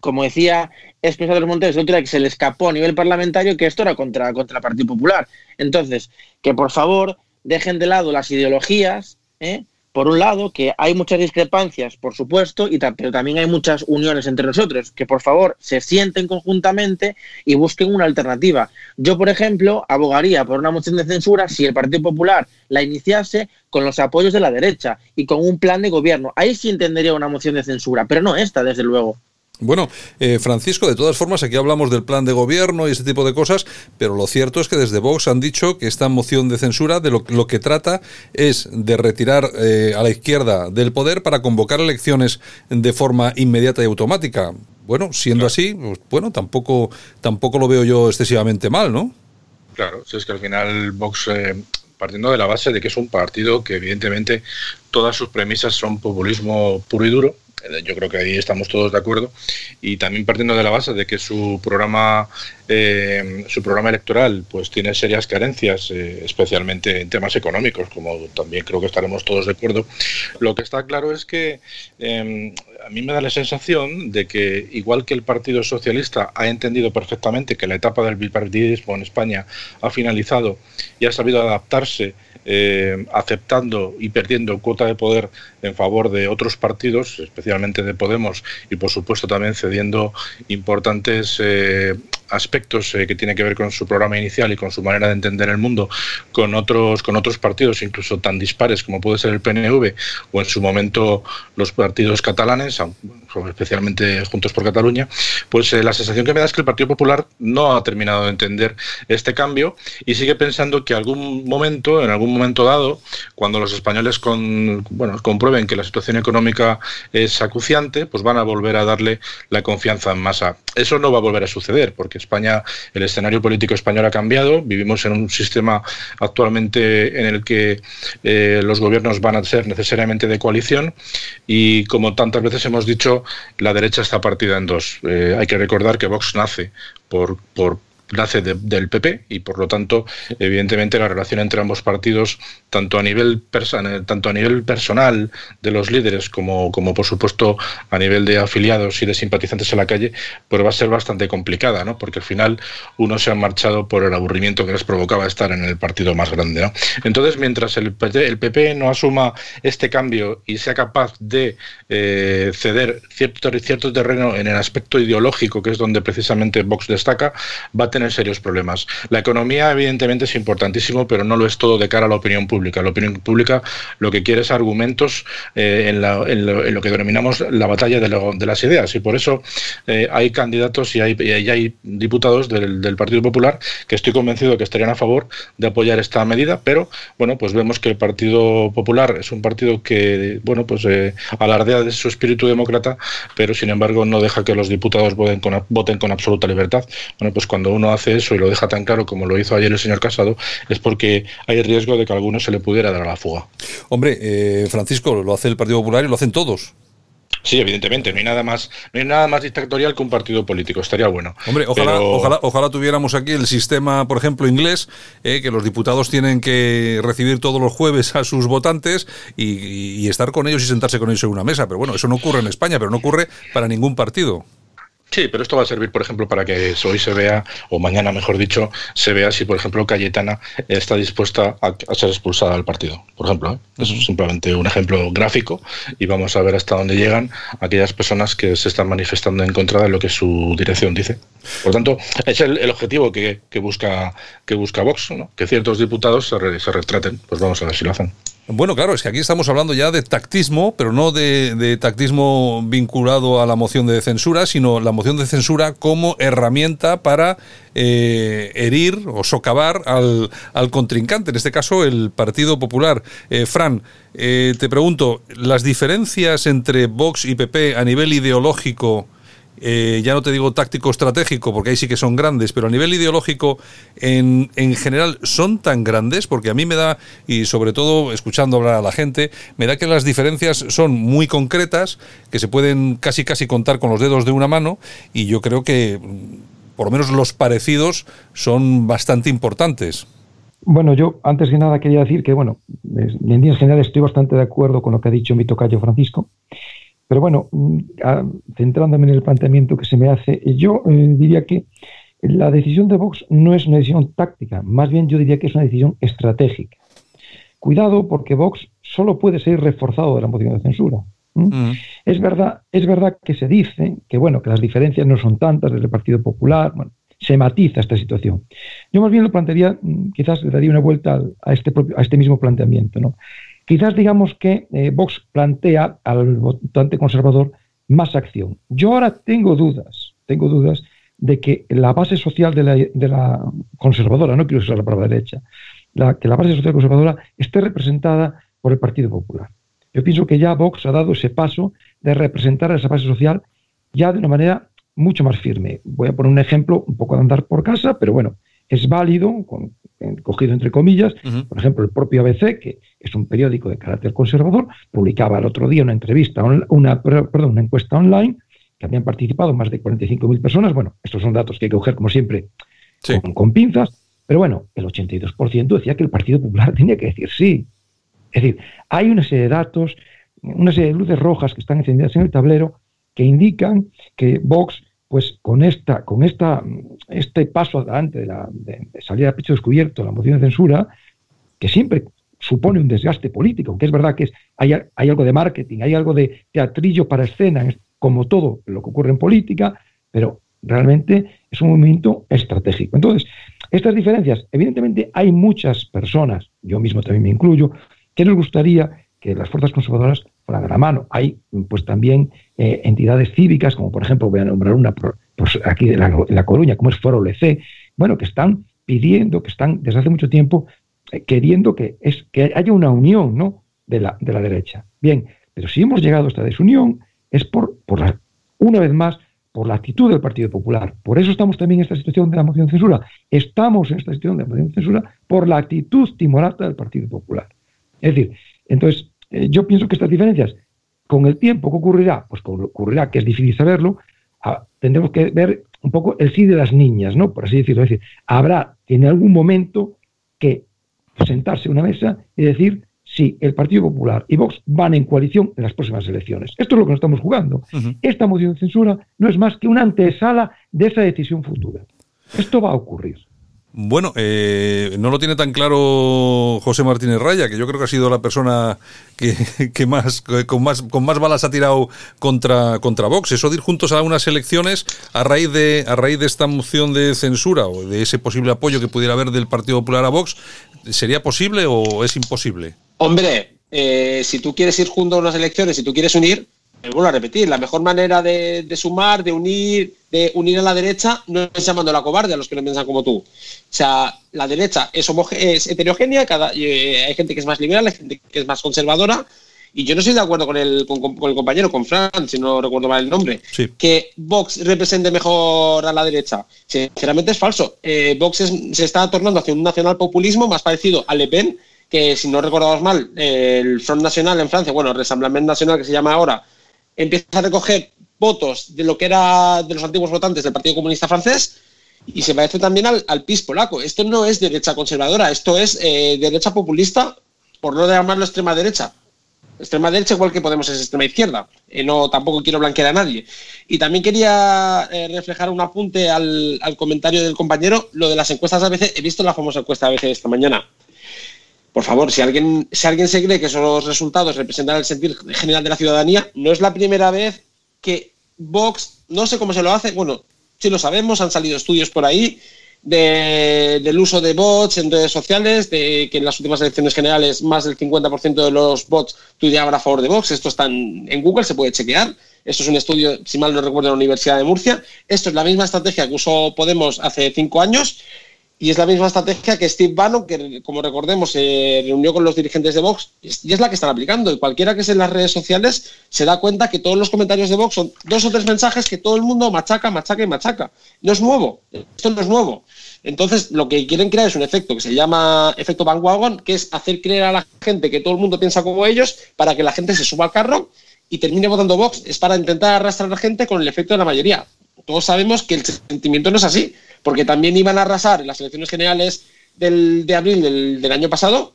como decía Espinosa de los Montes, otro que se le escapó a nivel parlamentario que esto era contra, contra el Partido Popular. Entonces, que por favor dejen de lado las ideologías, ¿eh? Por un lado, que hay muchas discrepancias, por supuesto, y pero también hay muchas uniones entre nosotros, que por favor se sienten conjuntamente y busquen una alternativa. Yo, por ejemplo, abogaría por una moción de censura si el Partido Popular la iniciase con los apoyos de la derecha y con un plan de gobierno. Ahí sí entendería una moción de censura, pero no esta, desde luego. Bueno, eh, Francisco, de todas formas, aquí hablamos del plan de gobierno y ese tipo de cosas, pero lo cierto es que desde Vox han dicho que esta moción de censura de lo, lo que trata es de retirar eh, a la izquierda del poder para convocar elecciones de forma inmediata y automática. Bueno, siendo así, pues, bueno, tampoco, tampoco lo veo yo excesivamente mal, ¿no? Claro, si es que al final Vox, eh, partiendo de la base de que es un partido que evidentemente todas sus premisas son populismo puro y duro, yo creo que ahí estamos todos de acuerdo. Y también partiendo de la base de que su programa, eh, su programa electoral pues tiene serias carencias, eh, especialmente en temas económicos, como también creo que estaremos todos de acuerdo. Lo que está claro es que em, a mí me da la sensación de que, igual que el Partido Socialista ha entendido perfectamente que la etapa del bipartidismo en España ha finalizado y ha sabido adaptarse eh, aceptando y perdiendo cuota de poder en favor de otros partidos, especialmente de Podemos, y por supuesto también cediendo importantes eh, aspectos eh, que tienen que ver con su programa inicial y con su manera de entender el mundo con otros, con otros partidos, incluso tan dispares como puede ser el PNV o en su momento los partidos catalanes, especialmente Juntos por Cataluña, pues la sensación que me da es que el Partido Popular no ha terminado de entender este cambio y sigue pensando que algún momento, en algún momento dado, cuando los españoles con, bueno, comprueben que la situación económica es acuciante, pues van a volver a darle la confianza en masa. Eso no va a volver a suceder, porque España, el escenario político español ha cambiado, vivimos en un sistema actualmente en el que eh, los gobiernos van a ser necesariamente de coalición y como tantas veces hemos dicho, la derecha está partida en dos. Eh, hay que recordar que Vox nace por, por nace del PP y por lo tanto evidentemente la relación entre ambos partidos tanto a nivel tanto a nivel personal de los líderes como, como por supuesto a nivel de afiliados y de simpatizantes en la calle pues va a ser bastante complicada ¿no? porque al final uno se ha marchado por el aburrimiento que les provocaba estar en el partido más grande ¿no? entonces mientras el PP, el PP no asuma este cambio y sea capaz de eh, ceder cierto, cierto terreno en el aspecto ideológico que es donde precisamente Vox destaca va a tener serios problemas. La economía, evidentemente, es importantísimo, pero no lo es todo de cara a la opinión pública. La opinión pública lo que quiere es argumentos eh, en, lo, que denominamos la batalla de, las ideas. Y por eso eh, hay candidatos y hay, hay diputados del, Partido Popular que estoy convencido que estarían a favor de apoyar esta medida, pero bueno, pues vemos que el Partido Popular es un partido que, bueno, pues eh, alardea de su espíritu demócrata, pero sin embargo no deja que los diputados voten con, voten con absoluta libertad. Bueno, pues cuando uno hace eso y lo deja tan claro como lo hizo ayer el señor Casado, es porque hay riesgo de que a alguno se le pudiera dar a la fuga. Hombre, eh, Francisco, lo hace el Partido Popular y lo hacen todos. Sí, evidentemente, no hay nada más, no hay nada más dictatorial que un partido político, estaría bueno. Hombre, ojalá, ojalá, ojalá tuviéramos aquí el sistema, por ejemplo, inglés, eh, que los diputados tienen que recibir todos los jueves a sus votantes y, y estar con ellos y sentarse con ellos en una mesa. Pero bueno, eso no ocurre en España, pero no ocurre para ningún partido. Sí, pero esto va a servir, por ejemplo, para que hoy se vea, o mañana, mejor dicho, se vea si, por ejemplo, Cayetana está dispuesta a, ser expulsada del partido. Por ejemplo, ¿eh? eso es simplemente un ejemplo gráfico y vamos a ver hasta dónde llegan aquellas personas que se están manifestando en contra de lo que su dirección dice. Por tanto, es el, objetivo que, busca, que busca Vox, que ciertos diputados se, se retraten. Pues vamos a ver si lo hacen. Bueno, claro, es que aquí estamos hablando ya de tactismo, pero no de, tactismo vinculado a la moción de censura, sino la moción de censura como herramienta para eh, herir o socavar al, contrincante, en este caso el Partido Popular. Eh, Fran, eh, te pregunto, ¿las diferencias entre Vox y PP a nivel ideológico eh, ya no te digo táctico estratégico, porque ahí sí que son grandes, pero a nivel ideológico en, en, general son tan grandes, porque a mí me da, y sobre todo escuchando hablar a la gente, me da que las diferencias son muy concretas, que se pueden casi casi contar con los dedos de una mano, y yo creo que mm, por lo menos los parecidos son bastante importantes. Bueno, yo antes que nada quería decir que, bueno, en líneas generales estoy bastante de acuerdo con lo que ha dicho mi tocayo Francisco. Pero bueno, mm, centrándome en el planteamiento que se me hace, yo eh, diría que la decisión de Vox no es una decisión táctica, más bien yo diría que es una decisión estratégica. Cuidado porque Vox solo puede ser reforzado de la moción de censura. Mm. Es verdad, es verdad que se dice que bueno, que las diferencias no son tantas desde el Partido Popular, bueno, se matiza esta situación. Yo más bien lo plantearía, mm, quizás le daría una vuelta a este, propio, a este mismo planteamiento, ¿no? Quizás digamos que eh, Vox plantea al votante conservador más acción. Yo ahora tengo dudas, tengo dudas de que la base social de la, conservadora, no quiero usar la palabra derecha, que la base social conservadora esté representada por el Partido Popular. Yo pienso que ya Vox ha dado ese paso de representar a esa base social ya de una manera mucho más firme. Voy a poner un ejemplo, un poco de andar por casa, pero bueno, es válido, con, cogido entre comillas, por ejemplo, el propio ABC, que es un periódico de carácter conservador, publicaba el otro día una entrevista, una, perdón, una encuesta online, que habían participado más de 45.000 personas. Bueno, estos son datos que hay que coger, como siempre, con, pinzas, pero bueno, el 82% decía que el Partido Popular tenía que decir sí. Es decir, hay una serie de datos, una serie de luces rojas que están encendidas en el tablero que indican que Vox pues con esta, con esta, este paso adelante de, la, salir a pecho descubierto la moción de censura, que siempre supone un desgaste político, que es verdad que hay, hay algo de marketing, hay algo de teatrillo para escena, como todo lo que ocurre en política, pero realmente es un movimiento estratégico. Entonces, estas diferencias, evidentemente hay muchas personas, yo mismo también me incluyo, que nos gustaría que las fuerzas conservadoras fueran de la mano. Hay pues también eh, entidades cívicas, como por ejemplo, voy a nombrar una pues, aquí de la, Coruña, como es Foro LC, bueno, que están pidiendo, que están desde hace mucho tiempo eh, queriendo que, es, que haya una unión ¿no? de, la, de la derecha. Bien, pero si hemos llegado a esta desunión es por, por la, una vez más, por la actitud del Partido Popular. Por eso estamos también en esta situación de la moción de censura. Estamos en esta situación de la moción de censura por la actitud timorata del Partido Popular. Es decir, entonces, eh, yo pienso que estas diferencias, con el tiempo, ¿qué ocurrirá? Pues ocurrirá que es difícil saberlo, ah, tendremos que ver un poco el sí de las niñas, ¿no? Por así decirlo. Es decir, habrá en algún momento que sentarse a una mesa y decir si el Partido Popular y Vox van en coalición en las próximas elecciones. Esto es lo que nos estamos jugando. Esta moción de censura no es más que una antesala de esa decisión futura. Esto va a ocurrir. Bueno, eh, no lo tiene tan claro José Martínez Raya, que yo creo que ha sido la persona que, más, con más con más balas ha tirado contra, contra Vox. Eso de ir juntos a unas elecciones a raíz de a raíz de esta moción de censura o de ese posible apoyo que pudiera haber del Partido Popular a Vox, ¿sería posible o es imposible? Hombre, eh, si tú quieres ir juntos a unas elecciones, si tú quieres unir, vuelvo a repetir, la mejor manera de, sumar, de unir, de unir a la derecha, no es llamando a la cobarde a los que no piensan como tú. O sea, la derecha es, es heterogénea, cada, eh, hay gente que es más liberal, hay gente que es más conservadora, y yo no estoy de acuerdo con el, con, el compañero, con Fran, si no recuerdo mal el nombre, que Vox represente mejor a la derecha. Sinceramente es falso. Eh, Vox se está tornando hacia un nacional populismo más parecido a Le Pen, que si no recordamos mal, el Front National en Francia, bueno, el Rassemblement National que se llama ahora, empieza a recoger votos de lo que era de los antiguos votantes del Partido Comunista francés y se parece también al, PIS polaco. Esto no es derecha conservadora, esto es eh, derecha populista, por no llamarlo extrema derecha. Extrema derecha igual que Podemos es extrema izquierda. Eh, no, tampoco quiero blanquear a nadie. Y también quería eh, reflejar un apunte al, al, comentario del compañero, lo de las encuestas de ABC. He visto la famosa encuesta de ABC esta mañana por favor, si alguien, si alguien se cree que esos resultados representan el sentir general de la ciudadanía, no es la primera vez que Vox, no sé cómo se lo hace, bueno, sí lo sabemos, han salido estudios por ahí del uso de bots en redes sociales, de que en las últimas elecciones generales más del 50% de los bots tuiteaban a favor de Vox. Esto está en, en, Google, se puede chequear. Esto es un estudio, si mal no recuerdo, de la Universidad de Murcia. Esto es la misma estrategia que usó Podemos hace cinco años y es la misma estrategia que Steve Bannon, que como recordemos se reunió con los dirigentes de Vox, y es la que están aplicando. Y cualquiera que esté en las redes sociales se da cuenta que todos los comentarios de Vox son dos o tres mensajes que todo el mundo machaca, machaca y machaca. No es nuevo, esto no es nuevo. Entonces, lo que quieren crear es un efecto que se llama efecto bandwagon, que es hacer creer a la gente que todo el mundo piensa como ellos para que la gente se suba al carro y termine votando Vox. Es para intentar arrastrar a la gente con el efecto de la mayoría. Todos sabemos que el sentimiento no es así porque también iban a arrasar en las elecciones generales de abril del, año pasado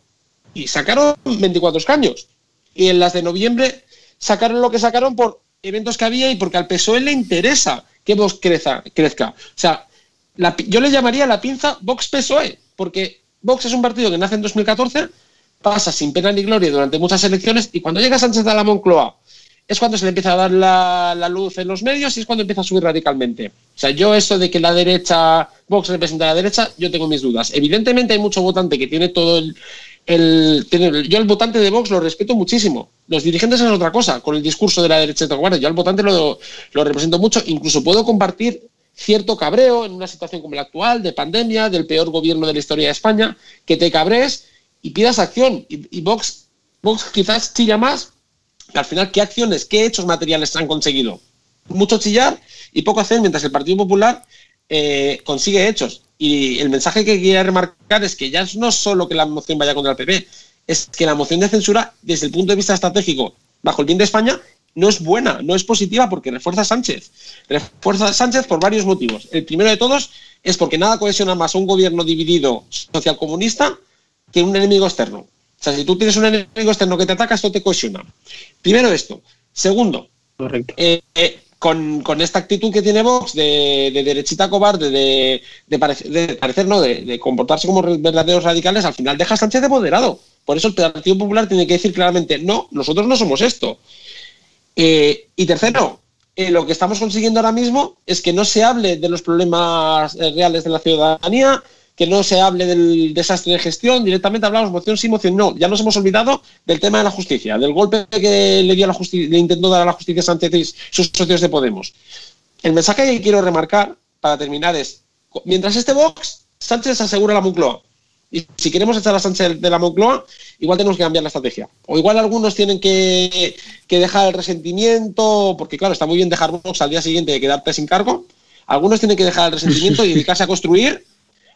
y sacaron 24 escaños. Y en las de noviembre sacaron lo que sacaron por eventos que había y porque al PSOE le interesa que Vox crezca. crezca. O sea, yo le llamaría la pinza Vox-PSOE, porque Vox es un partido que nace en 2014, pasa sin pena ni gloria durante muchas elecciones y cuando llega Sánchez a la Moncloa es cuando se le empieza a dar la, luz en los medios y es cuando empieza a subir radicalmente. O sea, yo eso de que la derecha, Vox representa a la derecha, yo tengo mis dudas. Evidentemente hay mucho votante que tiene todo el... yo el votante de Vox lo respeto muchísimo. Los dirigentes es otra cosa, con el discurso de la derecha de Yo al votante lo, lo represento mucho, incluso puedo compartir cierto cabreo en una situación como la actual, de pandemia, del peor gobierno de la historia de España, que te cabres y pidas acción. Y, y Vox, Vox quizás chilla más al final, ¿qué acciones, qué hechos materiales han conseguido? Mucho chillar y poco hacer, mientras el Partido Popular eh, consigue hechos. Y el mensaje que quería remarcar es que ya no solo que la moción vaya contra el PP, es que la moción de censura, desde el punto de vista estratégico, bajo el bien de España, no es buena, no es positiva porque refuerza a Sánchez. Refuerza a Sánchez por varios motivos. El primero de todos es porque nada cohesiona más a un gobierno dividido socialcomunista que un enemigo externo. O sea, si tú tienes un enemigo externo que te ataca, esto te cohesiona. Primero esto. Segundo, eh, eh, con, esta actitud que tiene Vox de, derechita cobarde, de, de, parecer, no, de, comportarse como verdaderos radicales, al final deja a Sánchez de moderado. Por eso el Partido Popular tiene que decir claramente, no, nosotros no somos esto. Eh, y tercero, lo que estamos consiguiendo ahora mismo es que no se hable de los problemas reales de la ciudadanía, que no se hable del desastre de gestión, directamente hablamos moción sí, moción no. Ya nos hemos olvidado del tema de la justicia, del golpe que le dio a la justicia, le intentó dar a la justicia Sánchez y sus socios de Podemos. El mensaje que quiero remarcar para terminar es, mientras este Vox, Sánchez asegura la Moncloa. Y si queremos echar a Sánchez de la Moncloa, igual tenemos que cambiar la estrategia. O igual algunos tienen que, que dejar el resentimiento, porque claro, está muy bien dejar Vox al día siguiente de quedarte sin cargo. Algunos tienen que dejar el resentimiento y dedicarse a construir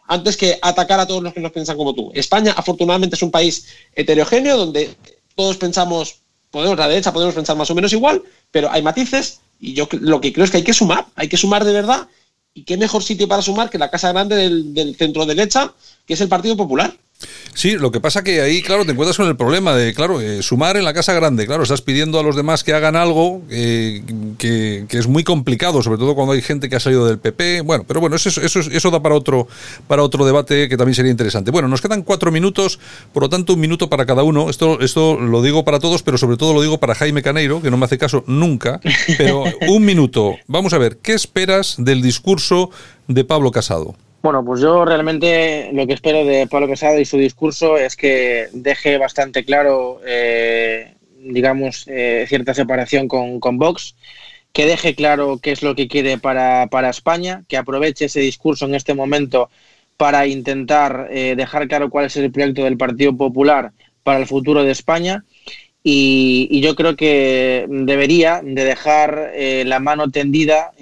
antes que atacar a todos los que nos piensan como tú. España, afortunadamente, es un país heterogéneo donde todos pensamos, podemos la derecha, podemos pensar más o menos igual, pero hay matices y yo lo que creo es que hay que sumar, hay que sumar de verdad Y qué mejor sitio para sumar que la casa grande del, del centro derecha, que es el Partido Popular. Sí, lo que pasa que ahí, claro, te encuentras con el problema de, claro, eh, sumar en la casa grande, claro, estás pidiendo a los demás que hagan algo eh, que, que, es muy complicado, sobre todo cuando hay gente que ha salido del PP. Bueno, pero bueno, eso, eso, eso da para otro, para otro debate que también sería interesante. Bueno, nos quedan cuatro minutos, por lo tanto, un minuto para cada uno. Esto, esto lo digo para todos, pero sobre todo lo digo para Jaime Caneiro, que no me hace caso nunca. Pero un minuto. Vamos a ver, ¿qué esperas del discurso de Pablo Casado? Bueno, pues yo realmente lo que espero de Pablo Casado y su discurso es que deje bastante claro, eh, digamos, eh, cierta separación con, con, Vox, que deje claro qué es lo que quiere para, para España, que aproveche ese discurso en este momento para intentar eh, dejar claro cuál es el proyecto del Partido Popular para el futuro de España. Y, yo creo que debería de dejar la mano tendida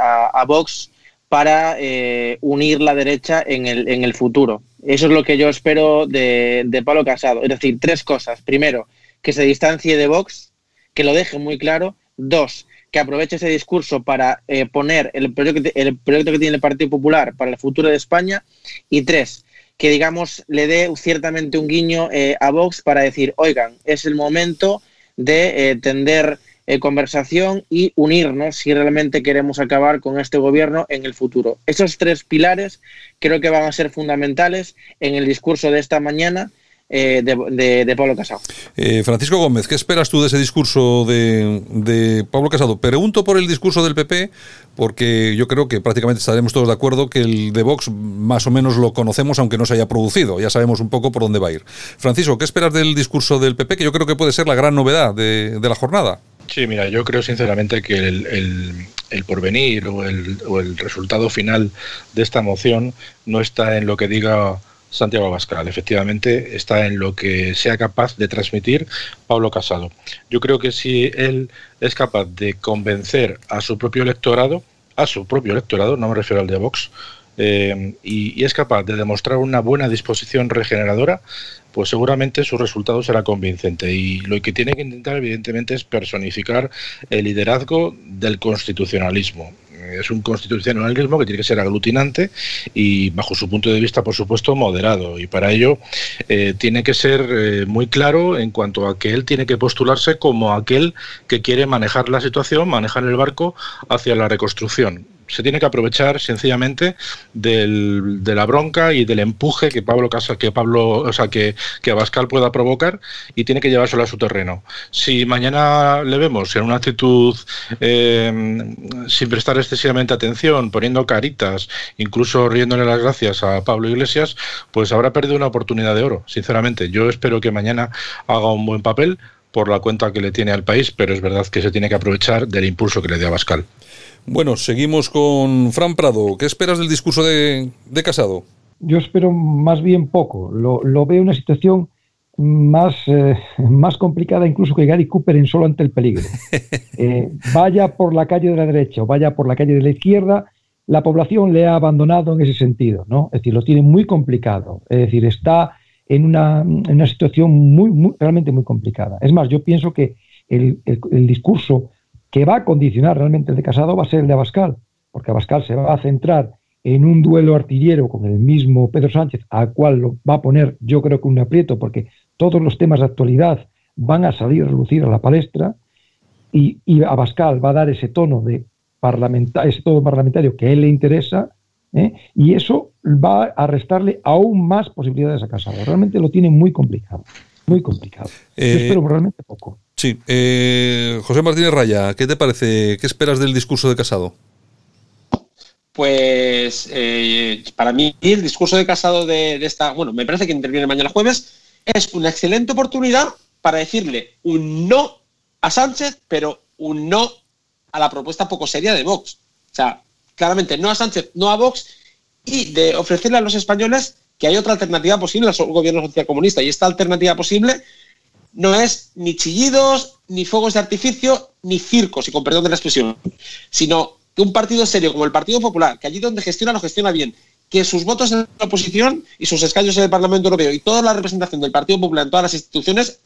a Vox para eh, unir la derecha en el, en el futuro. Eso es lo que yo espero de, de Pablo Casado. Es decir, tres cosas. Primero, que se distancie de Vox, que lo deje muy claro. Dos, que aproveche ese discurso para eh, poner el proyecto, el proyecto que tiene el Partido Popular para el futuro de España. Y tres, que digamos le dé ciertamente un guiño eh, a Vox para decir, oigan, es el momento de eh, tender eh, conversación y unirnos si realmente queremos acabar con este gobierno en el futuro. Esos tres pilares creo que van a ser fundamentales en el discurso de esta mañana. Eh, de, de, Pablo Casado. Eh, Francisco Gómez, ¿qué esperas tú de ese discurso de, de, Pablo Casado? Pregunto por el discurso del PP, porque yo creo que prácticamente estaremos todos de acuerdo que el de Vox más o menos lo conocemos, aunque no se haya producido. Ya sabemos un poco por dónde va a ir. Francisco, ¿qué esperas del discurso del PP? Que yo creo que puede ser la gran novedad de, de la jornada. Sí, mira, yo creo sinceramente que el, el, porvenir o el, o el, resultado final de esta moción no está en lo que diga Santiago Abascal, efectivamente está en lo que sea capaz de transmitir Pablo Casado. Yo creo que si él es capaz de convencer a su propio electorado, a su propio electorado, no me refiero al de Vox, y, y es capaz de demostrar una buena disposición regeneradora, pues seguramente su resultado será convincente. Y lo que tiene que intentar, evidentemente, es personificar el liderazgo del constitucionalismo. Es un constitucionalismo que tiene que ser aglutinante y, bajo su punto de vista, por supuesto, moderado. Y para ello eh, tiene que ser eh, muy claro en cuanto a que él tiene que postularse como aquel que quiere manejar la situación, manejar el barco hacia la reconstrucción se tiene que aprovechar sencillamente del, de la bronca y del empuje que Pablo Casa, que Pablo, o sea, que, que Abascal pueda provocar y tiene que llevárselo a su terreno. Si mañana le vemos en una actitud eh, sin prestar excesivamente atención, poniendo caritas, incluso riéndole las gracias a Pablo Iglesias, pues habrá perdido una oportunidad de oro, sinceramente. Yo espero que mañana haga un buen papel por la cuenta que le tiene al país, pero es verdad que se tiene que aprovechar del impulso que le a Abascal. Bueno, seguimos con Fran Prado. ¿Qué esperas del discurso de, de Casado? Yo espero más bien poco. Lo, lo veo una situación más, eh, más complicada incluso que Gary Cooper en solo ante el peligro. Eh, vaya por la calle de la derecha o vaya por la calle de la izquierda, la población le ha abandonado en ese sentido, ¿no? Es decir, lo tiene muy complicado. Es decir, está en una, en una situación muy, muy, realmente muy complicada. Es más, yo pienso que el, el, el discurso que va a condicionar realmente el de Casado va a ser el de Abascal, porque Abascal se va a centrar en un duelo artillero con el mismo Pedro Sánchez, al cual lo va a poner yo creo que un aprieto, porque todos los temas de actualidad van a salir a relucir a la palestra, y, y Abascal va a dar ese tono de parlamentario, ese tono parlamentario que a él le interesa, ¿eh? y eso va a restarle aún más posibilidades a Casado. Realmente lo tiene muy complicado, muy complicado. Eh, yo espero realmente poco. Sí. Eh, José Martínez Raya, ¿qué te parece? ¿Qué esperas del discurso de Casado? Pues eh, para mí el discurso de Casado de, esta, bueno, me parece que interviene mañana jueves, es una excelente oportunidad para decirle un no a Sánchez, pero un no a la propuesta poco seria de Vox. O sea, claramente no a Sánchez, no a Vox, y de ofrecerle a los españoles que hay otra alternativa posible al gobierno socialcomunista. Y esta alternativa posible no es ni chillidos, ni fuegos de artificio, ni circos, y con perdón de la expresión, sino que un partido serio como el Partido Popular, que allí donde gestiona lo gestiona bien, que sus votos en la oposición y sus escaños en el Parlamento Europeo y toda la representación del Partido Popular en todas las instituciones,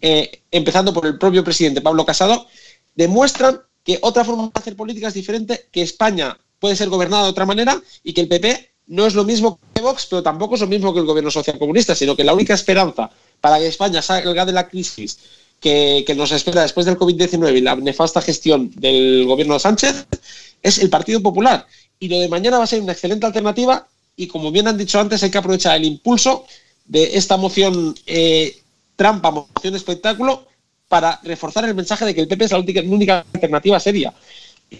eh, empezando por el propio presidente Pablo Casado, demuestran que otra forma de hacer política es diferente, que España puede ser gobernada de otra manera y que el PP no es lo mismo que Vox, pero tampoco es lo mismo que el gobierno socialcomunista, sino que la única esperanza para que España salga de la crisis que, nos espera después del COVID-19 y la nefasta gestión del gobierno de Sánchez es el Partido Popular. Y lo de mañana va a ser una excelente alternativa y como bien han dicho antes, hay que aprovechar el impulso de esta moción eh, trampa, moción espectáculo, para reforzar el mensaje de que el PP es la única, la única alternativa seria.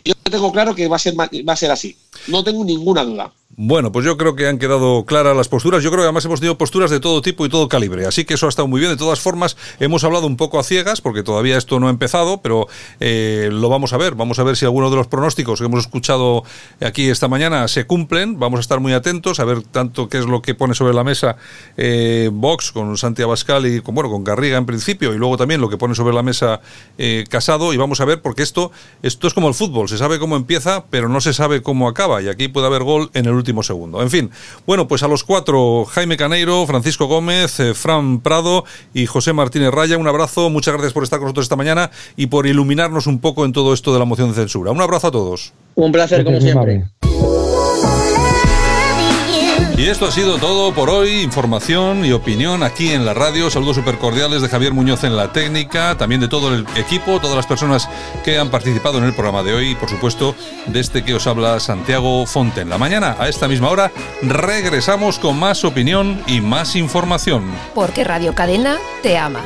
Yo tengo claro que va a ser, va a ser así. No tengo ninguna duda. Bueno, pues yo creo que han quedado claras las posturas. Yo creo que además hemos tenido posturas de todo tipo y todo calibre. Así que eso ha estado muy bien. De todas formas, hemos hablado un poco a ciegas, porque todavía esto no ha empezado, pero eh, lo vamos a ver. Vamos a ver si alguno de los pronósticos que hemos escuchado aquí esta mañana se cumplen. Vamos a estar muy atentos a ver tanto qué es lo que pone sobre la mesa eh, Vox con Santiago Abascal y con, bueno, con Garriga en principio, y luego también lo que pone sobre la mesa eh, Casado. Y vamos a ver, porque esto, esto es como el fútbol. Se sabe cómo empieza, pero no se sabe cómo acaba. Y aquí puede haber gol en el último segundo. En fin, bueno, pues a los cuatro, Jaime Caneiro, Francisco Gómez, eh, Fran Prado y José Martínez Raya, un abrazo, muchas gracias por estar con nosotros esta mañana y por iluminarnos un poco en todo esto de la moción de censura. Un abrazo a todos. Un placer, como siempre. Y esto ha sido todo por hoy. Información y opinión aquí en la radio. Saludos súper cordiales de Javier Muñoz en la técnica, también de todo el equipo, todas las personas que han participado en el programa de hoy y, por supuesto, de este que os habla Santiago Fonten. La mañana, a esta misma hora, regresamos con más opinión y más información. Porque Radio Cadena te ama.